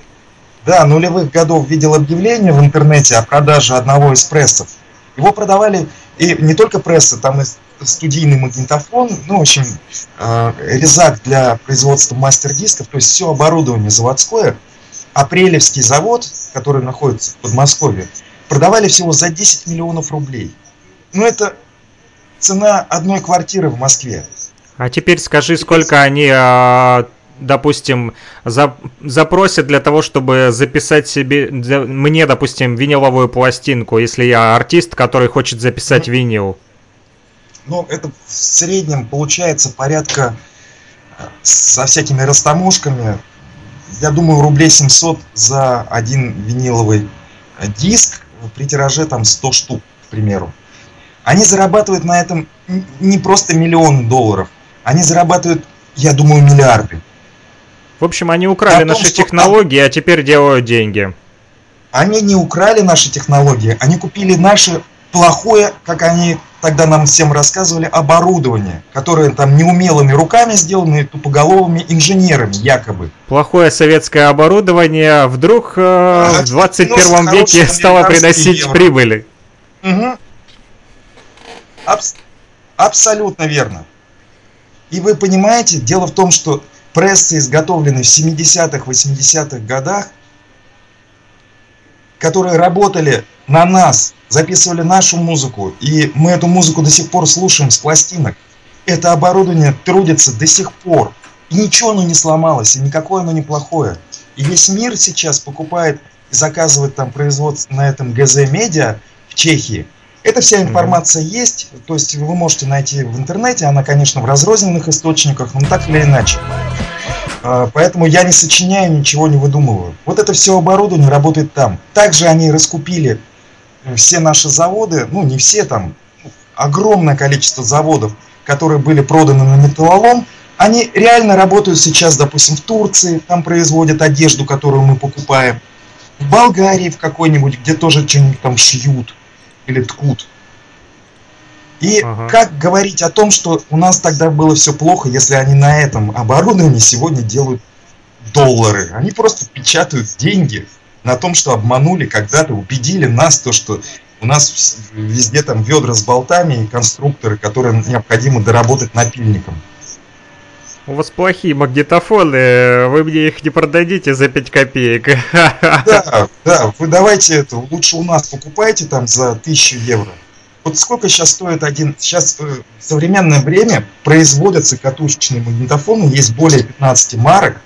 да, нулевых годов видел объявление в интернете о продаже одного из прессов. Его продавали и не только прессы, там и студийный магнитофон, ну, в общем, э, резак для производства мастер-дисков, то есть все оборудование заводское. Апрелевский завод, который находится в Подмосковье, продавали всего за 10 миллионов рублей. Ну, это цена одной квартиры в Москве. А теперь скажи, сколько они, а, допустим, за, запросят для того, чтобы записать себе, мне, допустим, виниловую пластинку, если я артист, который хочет записать винил. Ну, это в среднем получается порядка э, со всякими растаможками, я думаю, рублей 700 за один виниловый диск при тираже там 100 штук, к примеру. Они зарабатывают на этом не просто миллионы долларов, они зарабатывают, я думаю, миллиарды. В общем, они украли том, наши технологии, а теперь делают деньги. Они не украли наши технологии, они купили наше плохое, как они тогда нам всем рассказывали, оборудование, которое там неумелыми руками сделано тупоголовыми инженерами, якобы. Плохое советское оборудование вдруг э, а, в 21 веке стало приносить евро. прибыли. Угу. Абс абсолютно верно. И вы понимаете, дело в том, что прессы, изготовленные в 70-х, 80-х годах, которые работали на нас, записывали нашу музыку, и мы эту музыку до сих пор слушаем с пластинок. Это оборудование трудится до сих пор. И ничего оно не сломалось, и никакое оно не плохое. И весь мир сейчас покупает и заказывает там производство на этом ГЗ Медиа в Чехии. Эта вся информация mm-hmm. есть, то есть вы можете найти в интернете, она, конечно, в разрозненных источниках, но так или иначе. А, поэтому я не сочиняю, ничего не выдумываю. Вот это все оборудование работает там. Также они раскупили все наши заводы, ну не все там, огромное количество заводов, которые были проданы на металлолом, они реально работают сейчас, допустим, в Турции, там производят одежду, которую мы покупаем, в Болгарии в какой-нибудь, где тоже что-нибудь там шьют или ткут. И ага. как говорить о том, что у нас тогда было все плохо, если они на этом оборудовании сегодня делают доллары? Они просто печатают деньги на том, что обманули когда-то, убедили нас, то, что у нас везде там ведра с болтами и конструкторы, которые необходимо доработать напильником. У вас плохие магнитофоны, вы мне их не продадите за 5 копеек. Да, <laughs> да, вы давайте это, лучше у нас покупайте там за 1000 евро. Вот сколько сейчас стоит один... Сейчас э, в современное время производятся катушечные магнитофоны, есть более 15 марок.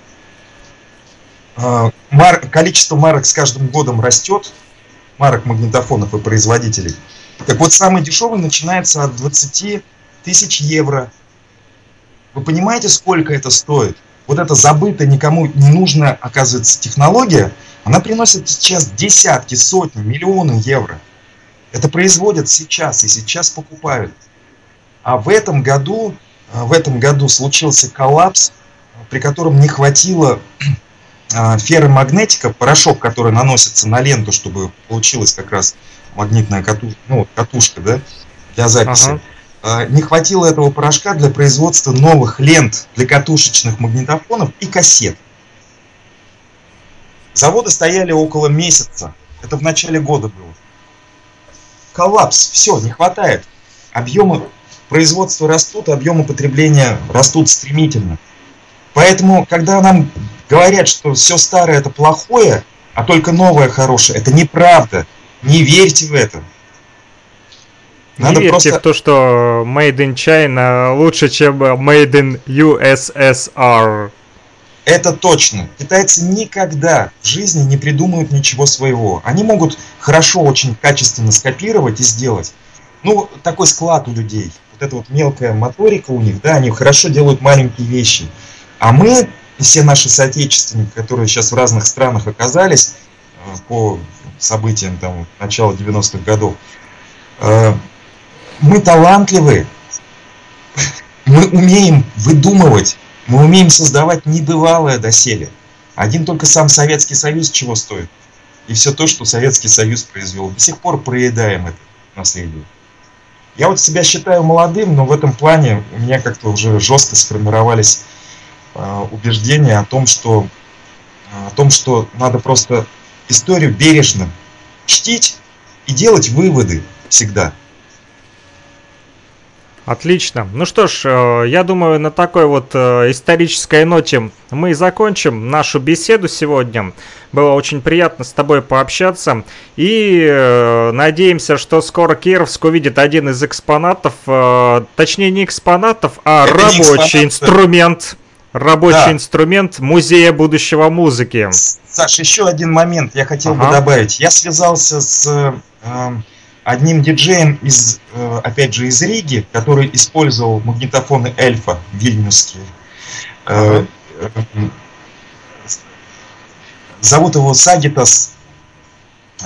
Э, мар, количество марок с каждым годом растет, марок магнитофонов и производителей. Так вот, самый дешевый начинается от 20 тысяч евро. Вы понимаете, сколько это стоит? Вот эта забытая, никому не нужная, оказывается, технология, она приносит сейчас десятки, сотни, миллионы евро. Это производят сейчас и сейчас покупают. А в этом году, э, в этом году случился коллапс, при котором не хватило ферромагнетика, порошок, который наносится на ленту, чтобы получилась как раз магнитная катушка, ну, катушка да, для записи. Ага. Э, не хватило этого порошка для производства новых лент для катушечных магнитофонов и кассет. Заводы стояли около месяца. Это в начале года было коллапс, все, не хватает. Объемы производства растут, объемы потребления растут стремительно. Поэтому, когда нам говорят, что все старое это плохое, а только новое хорошее, это неправда. Не верьте в это. Надо не верьте просто... в то, что Made in China лучше, чем Made in USSR. Это точно. Китайцы никогда в жизни не придумают ничего своего. Они могут хорошо, очень качественно скопировать и сделать. Ну, такой склад у людей. Вот эта вот мелкая моторика у них, да, они хорошо делают маленькие вещи. А мы, все наши соотечественники, которые сейчас в разных странах оказались э, по событиям там начала 90-х годов, э, мы талантливы, мы умеем выдумывать, мы умеем создавать небывалое доселе. Один только сам Советский Союз чего стоит? И все то, что Советский Союз произвел. До сих пор проедаем это наследие. Я вот себя считаю молодым, но в этом плане у меня как-то уже жестко сформировались э, убеждения о том, что, о том, что надо просто историю бережно чтить и делать выводы всегда. Отлично. Ну что ж, э, я думаю, на такой вот э, исторической ноте мы и закончим нашу беседу сегодня. Было очень приятно с тобой пообщаться. И э, надеемся, что скоро Кировск увидит один из экспонатов, точнее не экспонатов, а Это рабочий инструмент. Рабочий да. инструмент Музея будущего музыки. Саша, еще один момент я хотел ага. бы добавить. Я связался с одним диджеем из, э, опять же, из Риги, который использовал магнитофоны Эльфа вильнюсские. Ага. Э, зовут его Сагитас.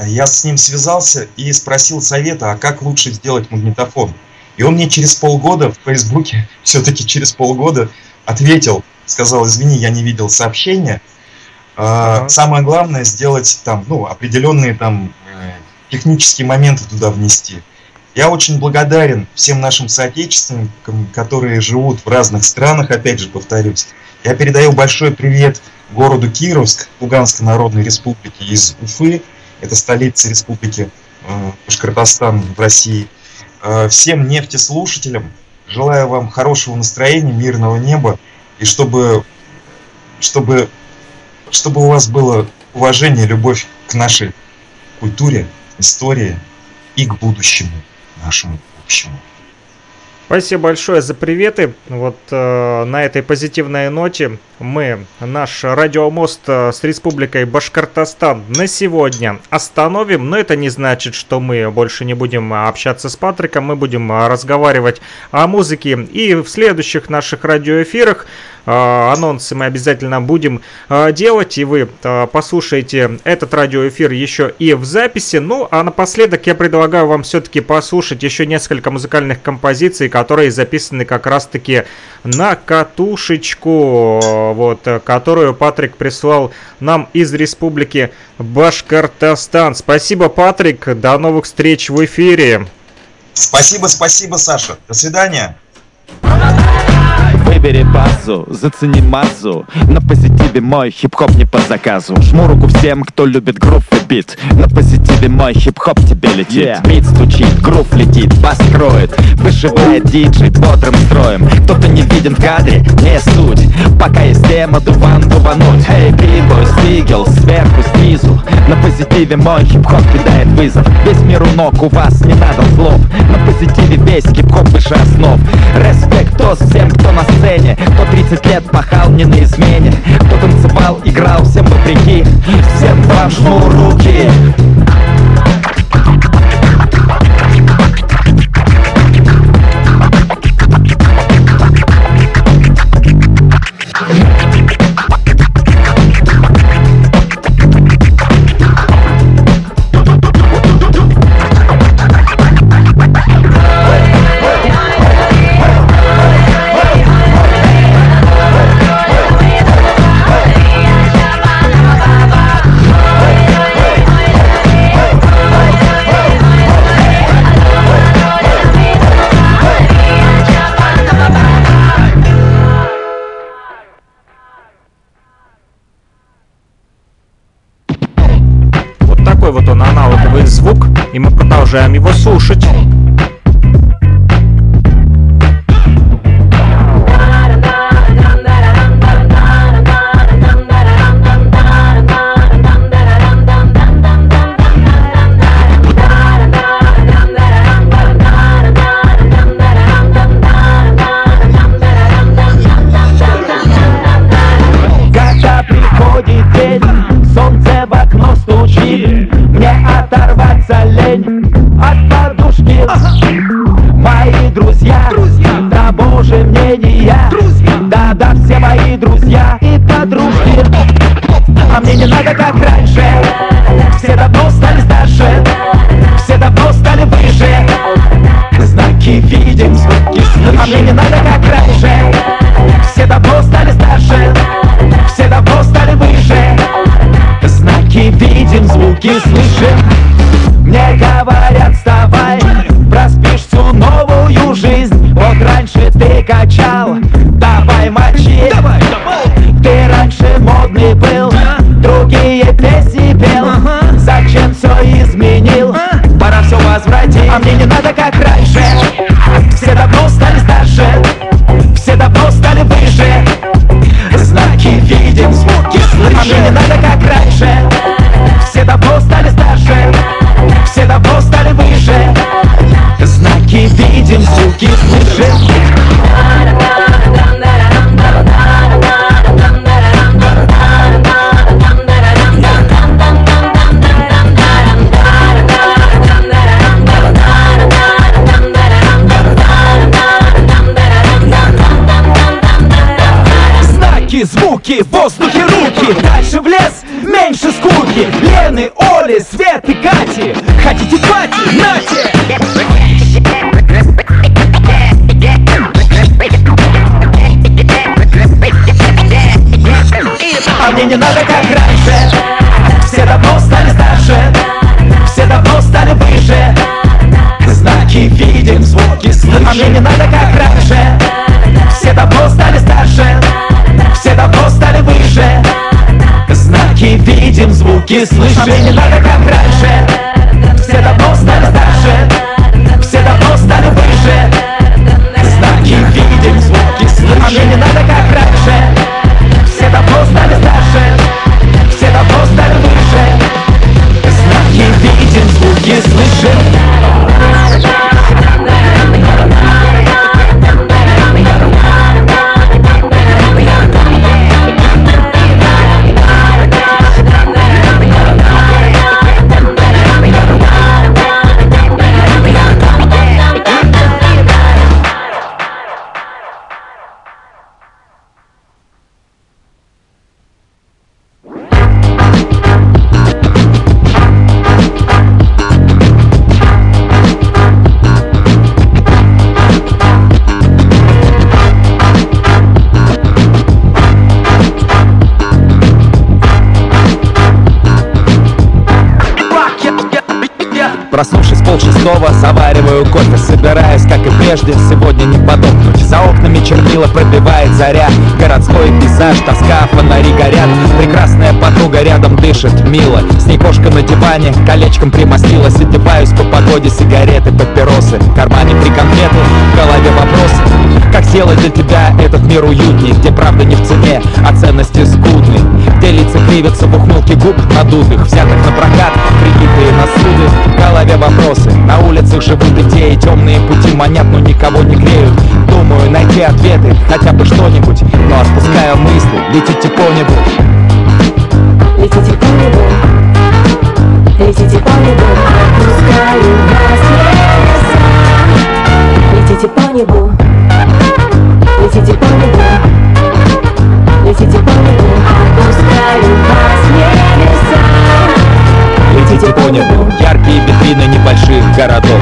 Я с ним связался и спросил совета, а как лучше сделать магнитофон. И он мне через полгода в Фейсбуке, <laughs> все-таки через полгода, ответил, сказал, извини, я не видел сообщения. Ага. Самое главное сделать там, ну, определенные там технические моменты туда внести. Я очень благодарен всем нашим соотечественникам, которые живут в разных странах, опять же повторюсь. Я передаю большой привет городу Кировск, Луганской Народной Республики из Уфы, это столица республики э, Башкортостан в России. Э, всем нефтеслушателям желаю вам хорошего настроения, мирного неба, и чтобы, чтобы, чтобы у вас было уважение, любовь к нашей культуре, истории и к будущему нашему общему. Спасибо большое за приветы. Вот э, на этой позитивной ноте мы наш радиомост э, с Республикой Башкортостан на сегодня остановим. Но это не значит, что мы больше не будем общаться с Патриком. Мы будем разговаривать о музыке и в следующих наших радиоэфирах. А, анонсы мы обязательно будем а, делать, и вы а, послушаете этот радиоэфир еще и в записи. Ну, а напоследок я предлагаю вам все-таки послушать еще несколько музыкальных композиций, которые записаны как раз-таки на катушечку, вот, которую Патрик прислал нам из республики Башкортостан. Спасибо, Патрик, до новых встреч в эфире. Спасибо, спасибо, Саша. До свидания. Выбери базу, зацени мазу. На позитиве мой хип-хоп не по заказу. Жму руку всем, кто любит грув и бит. На позитиве мой хип-хоп тебе летит. Yeah. Бит стучит, грув летит, бас кроет. Вышивает диджей бодрым строем. Кто-то не виден в кадре, не суть. Пока есть тема, дуван дувануть. Эй, бибой, стигел, сверху, снизу. На позитиве мой хип-хоп кидает вызов. Весь мир у ног, у вас не надо злоб. На позитиве весь хип-хоп выше основ. Респект тост всем, кто на сцене. Кто 30 лет пахал не на измене. Кто танцевал, играл всем вопреки. Всем вам жму руки продолжаем его слушать. Же мнения Друзья, да-да, все мои друзья и подружки. А мне не надо как раньше. Все давно стали старше. Все давно стали выше. Знаки видим, звуки слышим. А мне не надо как раньше. Все давно стали старше. Все давно стали выше. Знаки видим, звуки слышим. Мне говорят, А мне не надо как раньше. Все давно стали старше. Все давно стали выше. Знаки видим, звуки слышим. А мне не надо как раньше. Все давно стали старше. Все давно стали выше. Знаки видим, звуки слышим звуки слышим мне не надо как раньше Найти ответы, хотя бы что-нибудь Но отпускаю мысли, летите по небу. Летите по небу, летите по небу, отпускаю вас. Летите по небу, летите по небу, летите по небу, отпускаю вас небеса. Летите по небу, яркие витрины небольших городов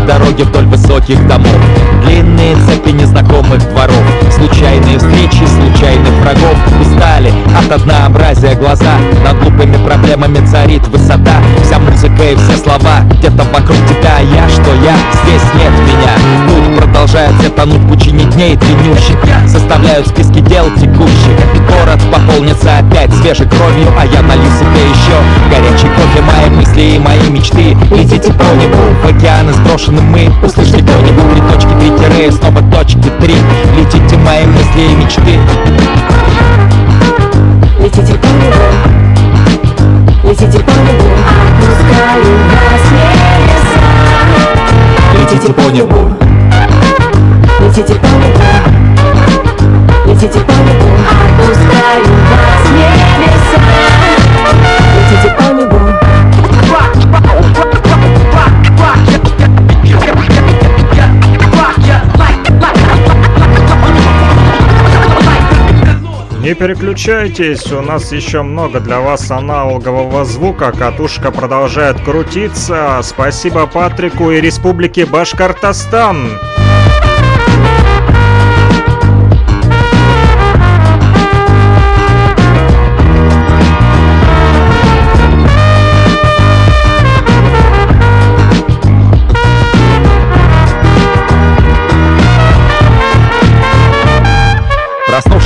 Долгие дороги вдоль высоких домов Длинные цепи незнакомых дворов Случайные встречи, случайных врагов. Устали от однообразия глаза Над глупыми проблемами царит высота. Вся музыка и все слова Где-то вокруг тебя. Я, что я Здесь нет меня. Путь продолжается тонуть пучине дней длиннющих Составляют списки дел текущих. Город пополнится опять свежей кровью. А я налью себе еще горячий кофе. Мои мысли и мои мечты. Летите по небу, в океаны сброшены мы Услышьте кто-нибудь три точки, три тире, снова точки три. Летите мои мысли и мечты. Летите по небу, летите по небу, отпускаю вас небеса. Летите по небу Летите по небу, летите по небу, отпускаю вас небеса. Летите по небу, переключайтесь, у нас еще много для вас аналогового звука, катушка продолжает крутиться. Спасибо Патрику и Республике Башкортостан.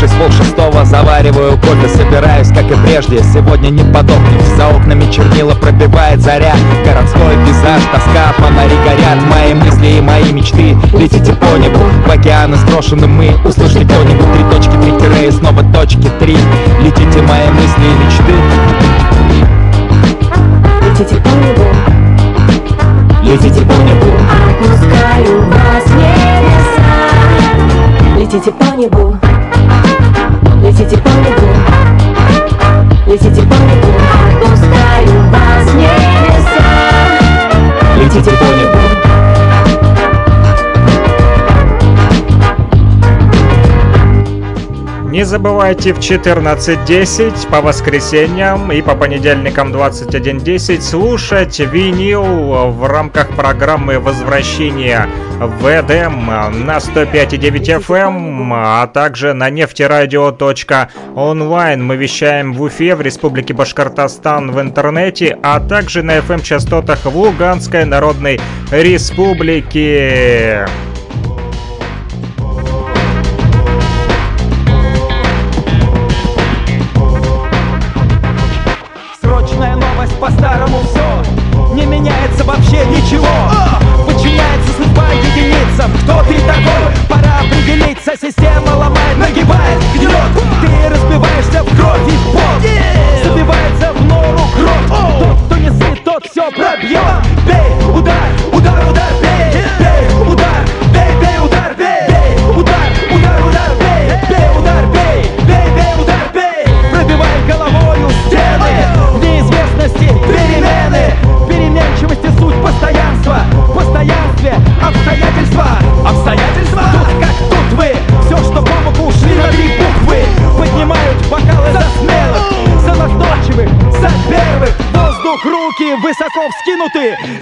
Проснувшись в шестого, завариваю кофе Собираюсь, как и прежде, сегодня не подохнуть. За окнами чернила пробивает заря. Городской пейзаж, тоска, фонари горят. Мои мысли и мои мечты Летите по небу, в океаны сброшены мы. Услышьте кто-нибудь. Три точки, три тире и снова точки три. Летите мои мысли и мечты. Летите по небу, Летите по небу. Отпускаю вас небеса. Летите по небу, летите по небу, летите по небу, отпускаю вас в небеса. Летите по Не забывайте в 14.10 по воскресеньям и по понедельникам 21.10 слушать винил в рамках программы возвращения в Эдем на 105.9 FM, а также на нефтерадио.онлайн. Мы вещаем в Уфе, в Республике Башкортостан в интернете, а также на FM-частотах в Луганской Народной Республике.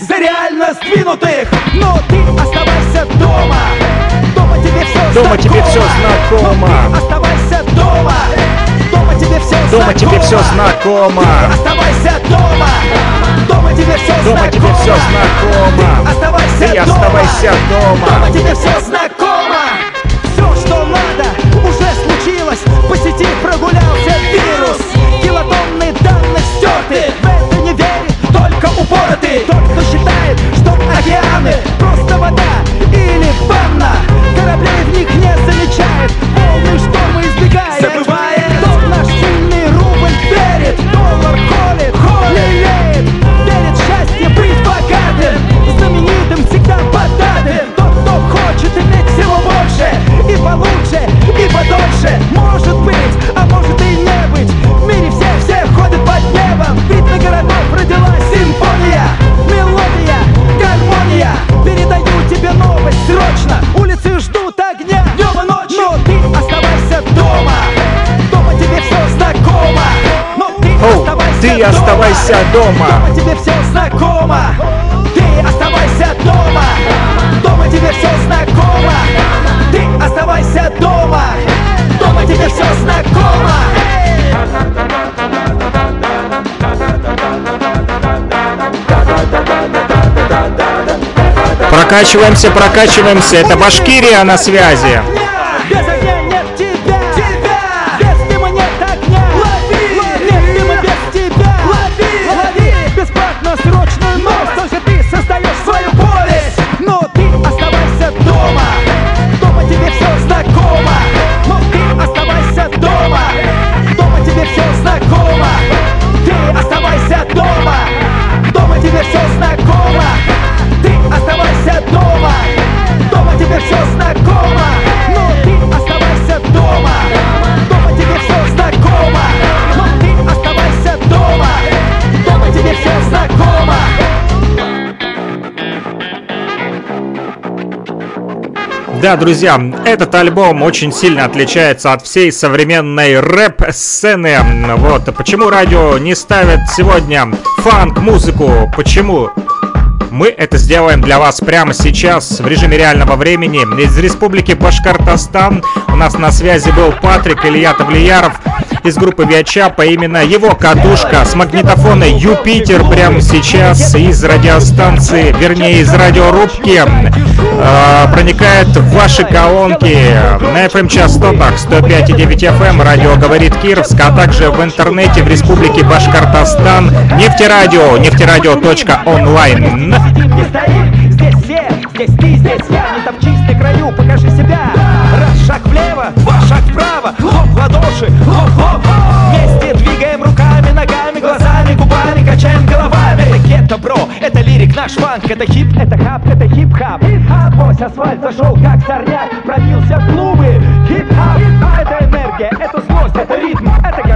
За реально сдвинутых Но ты оставайся дома Дома тебе все Дома тебе всё знакомо. Но ты оставайся дома Дома тебе все Дома тебе все знакомо. Оставайся дома Дома тебе все Дома тебе все знакомо. Оставайся Ты дома оставайся дома. Дома тебе все знакомо оставайся дома. Дома тебе все знакомо Ты оставайся дома Дома тебе все знакомо Ты оставайся дома Дома тебе все знакомо Прокачиваемся, прокачиваемся. Это Башкирия на связи. Да, друзья, этот альбом очень сильно отличается от всей современной рэп-сцены. Вот, почему радио не ставит сегодня фанк-музыку? Почему? Мы это сделаем для вас прямо сейчас в режиме реального времени. Из республики Башкортостан у нас на связи был Патрик Илья Тавлияров из группы Виачапа. Именно его катушка с магнитофона Юпитер прямо сейчас из радиостанции, вернее из радиорубки э, проникает в ваши колонки на FM-частотах 105,9 FM, радио говорит Кировск, а также в интернете в республике Башкортостан, нефтерадио, нефтерадио.онлайн. Здесь все, здесь ты, здесь я, не топчись на краю, покажи себя. Раз шаг влево, два шаг вправо, хлоп в ладоши, хлоп, хлоп. Вместе двигаем руками, ногами, глазами, губами, качаем головами. Это гетто, бро, это лирик, наш фанк, это хип, это хоп, это хип-хоп. Хип-хоп, сквозь асфальт зашел как сорняк, пробился в клубы. Хип-хоп, это энергия, это злость, это ритм, это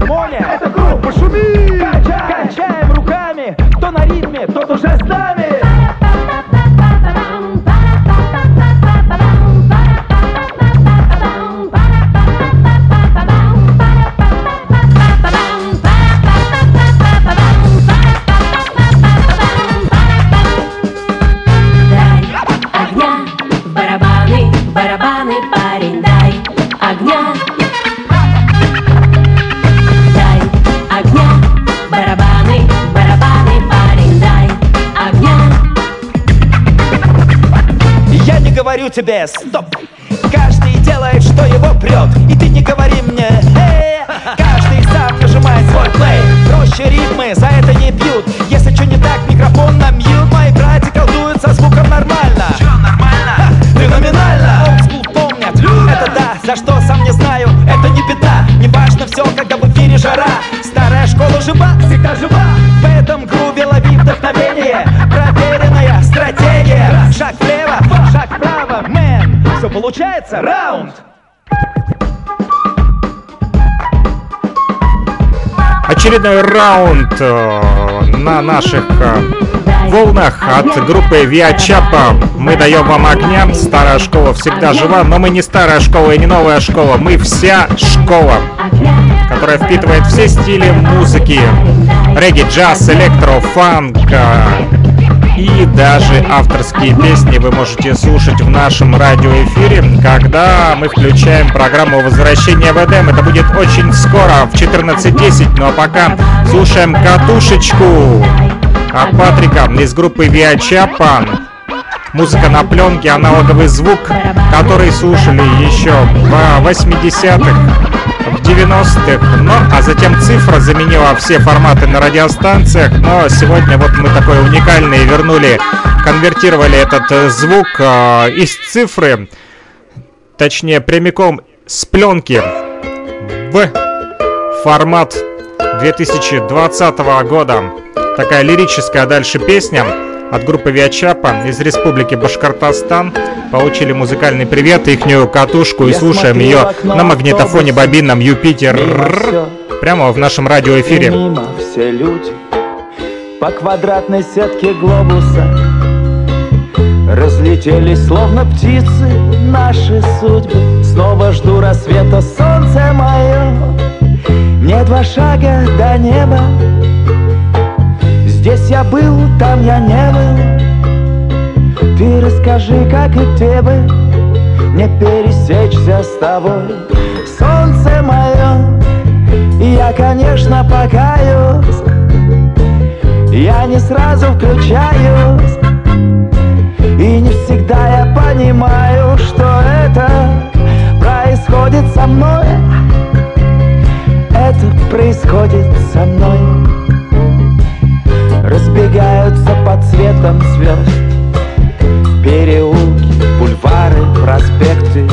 получается, раунд Очередной раунд э, на наших э, волнах от группы Виачапа. Мы даем вам огня. Старая школа всегда жива, но мы не старая школа и не новая школа. Мы вся школа, которая впитывает все стили музыки. Регги, джаз, электро, фанк, э, и даже авторские песни вы можете слушать в нашем радиоэфире, когда мы включаем программу возвращения в Эдем. Это будет очень скоро, в 14.10. Ну а пока слушаем катушечку от Патрика из группы Виачапа. Музыка на пленке, аналоговый звук, который слушали еще в 80-х, в 90-х. Ну, а затем цифра заменила все форматы на радиостанциях. Но сегодня вот мы такой уникальный вернули, конвертировали этот э, звук э, из цифры, точнее прямиком с пленки в формат 2020 года. Такая лирическая дальше песня от группы Виачапа из республики Башкортостан. Получили музыкальный привет, ихнюю катушку и слушаем ее на магнитофоне бобинном Юпитер. Прямо в нашем радиоэфире. все люди По квадратной сетке глобуса Разлетелись словно птицы наши судьбы Снова жду рассвета, солнце мое Мне два шага до неба Здесь я был, там я не был. Ты расскажи, как и где бы Мне пересечься с тобой. Солнце мое я, конечно, покаюсь. Я не сразу включаюсь. И не всегда я понимаю, что это происходит со мной. Это происходит со мной Разбегаются под цветом звезд Переулки, бульвары, проспекты.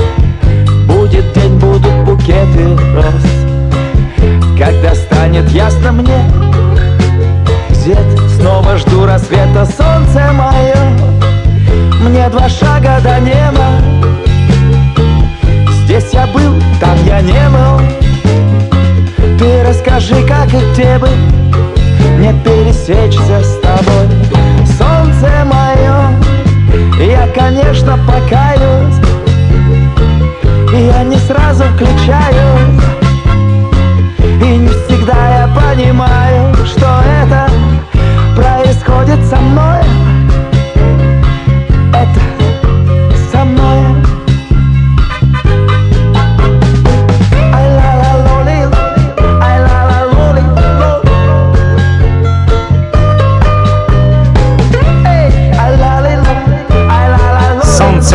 Будет день, будут букеты роз. Когда станет ясно мне Где-то снова жду рассвета Солнце мое. Мне два шага до неба. Здесь я был, там я не был. Ты расскажи, как и где бы мне пересечься с тобой. Солнце мое, я, конечно, покаюсь. Я не сразу включаюсь. И не всегда я понимаю, что это происходит со мной.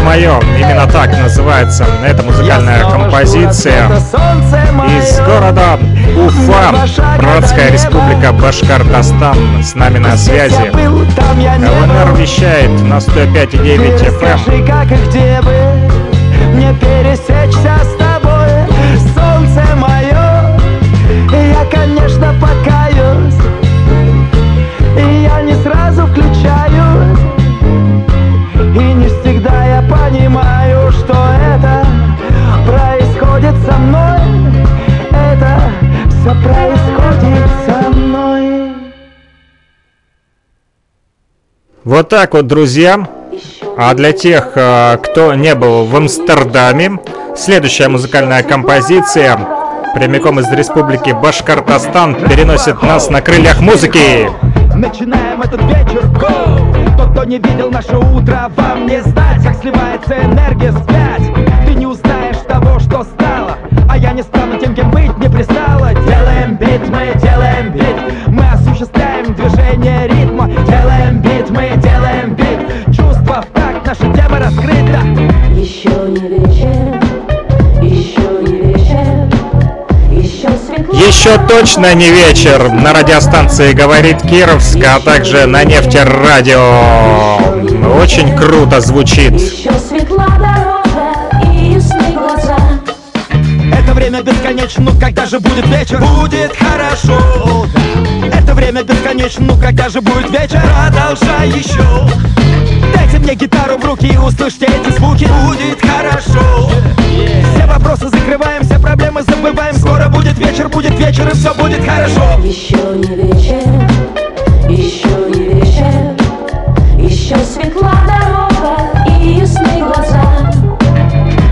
Мое, именно так называется. Эта музыкальная композиция из города Уфа, Братская республика Башкортостан. С нами на связи. ЛНР вещает на 105,9 FM. Скажи, как и где бы мне пересечься с тобой, солнце мое, я, конечно, со мной, это все происходит со мной. Вот так вот, друзья. А для тех, э, кто не был в Амстердаме, следующая музыкальная композиция прямиком из республики Башкортостан переносит нас на крыльях музыки. Начинаем этот вечер! Тот, кто не видел наше утро, вам не знать, как сливается энергия вспять. Еще точно не вечер на радиостанции «Говорит Кировск», а также на нефтерадио. Очень круто звучит. Еще светла дорога и ясны глаза. Это время бесконечно, ну когда же будет вечер? Будет хорошо. Это время бесконечно, ну когда же будет вечер? Продолжай еще. Дайте мне гитару в руки и услышьте эти звуки. Будет хорошо. Все вопросы закрываем, все проблемы забываем. Скоро будет вечер, будет вечер и все будет хорошо. Еще не вечер, еще не вечер, еще светла дорога и ясны глаза.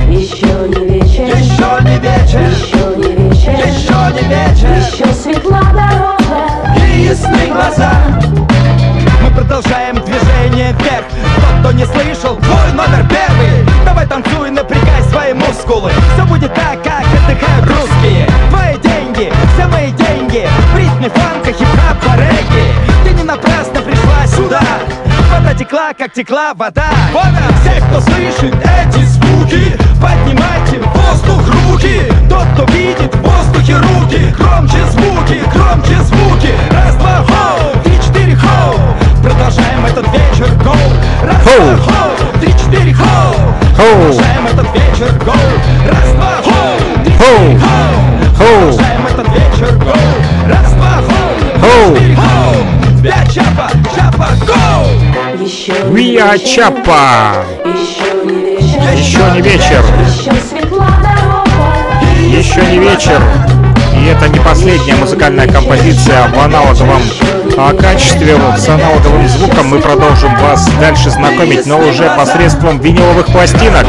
Еще не вечер, Еще не вечер, еще не вечер, еще не вечер. еще светла дорога. и ясны глаза Мы продолжаем движение вверх Тот, кто не слышал, твой номер первый Давай танцуй, напрягай свои мускулы Все будет так, Ритме фанка, хип-хапа, регги. Ты не напрасно пришла сюда. Вода текла, как текла вода. Вода! Все, кто слышит эти звуки Поднимайте в воздух руки. Тот, кто видит в воздухе руки Громче звуки, громче звуки. Раз, два, хоу, три, четыре, хоу! Продолжаем этот вечер, гоу! Раз, Хоу. два, хоу, три, четыре, хоу. Продолжаем этот вечер, гоу! Раз, два, хоу, три, четыре, Хоу. Продолжаем этот вечер, гоу We are не вечер, Еще не вечер, еще не вечер. И это не последняя музыкальная композиция в аналоговом а, качестве. С аналоговым звуком мы продолжим вас дальше знакомить, но уже посредством виниловых пластинок.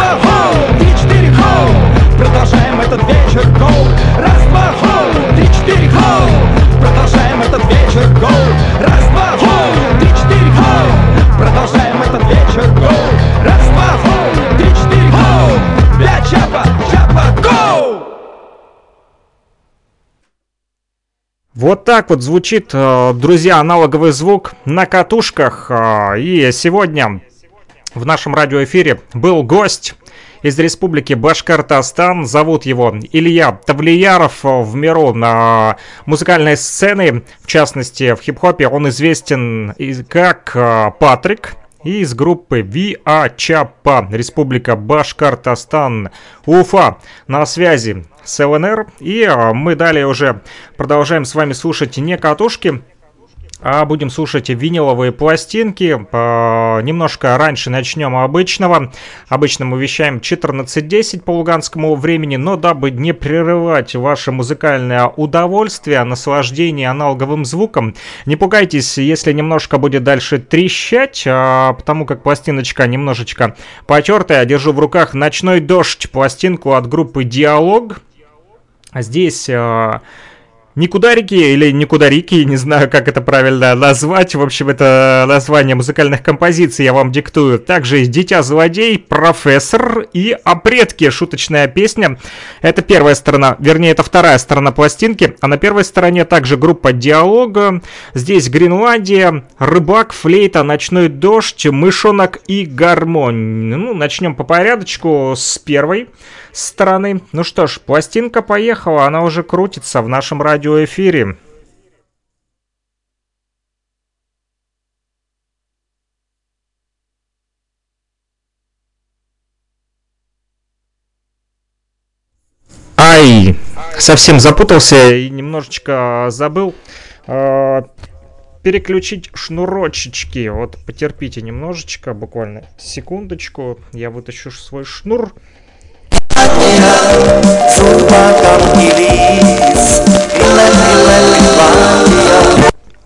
Вот так вот звучит, э, друзья, аналоговый звук на катушках. э, И сегодня в нашем радиоэфире был гость из республики Башкортостан. Зовут его Илья Тавлияров в миру на музыкальной сцены, в частности в хип-хопе. Он известен как э, Патрик из группы Виа Чапа, Республика Башкортостан, Уфа. На связи с ЛНР. И э, мы далее уже продолжаем с вами слушать не катушки, а будем слушать виниловые пластинки. Э, немножко раньше начнем обычного. Обычно мы вещаем 14.10 по луганскому времени, но дабы не прерывать ваше музыкальное удовольствие, наслаждение аналоговым звуком, не пугайтесь, если немножко будет дальше трещать, а, потому как пластиночка немножечко потертая. Держу в руках «Ночной дождь», пластинку от группы «Диалог». Здесь Никударики или Никударики, не знаю, как это правильно назвать. В общем, это название музыкальных композиций я вам диктую. Также «Дитя-злодей», «Профессор» и «О предке» шуточная песня. Это первая сторона, вернее, это вторая сторона пластинки. А на первой стороне также группа «Диалога». Здесь Гренландия, «Рыбак», «Флейта», «Ночной дождь», «Мышонок» и «Гармонь». Ну, начнем по порядочку с первой стороны. Ну что ж, пластинка поехала, она уже крутится в нашем радиоэфире. Ай, совсем запутался и немножечко забыл э, переключить шнурочечки. Вот потерпите немножечко, буквально секундочку. Я вытащу свой шнур.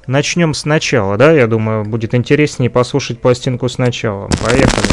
Начнем сначала, да? Я думаю, будет интереснее послушать пластинку сначала. Поехали.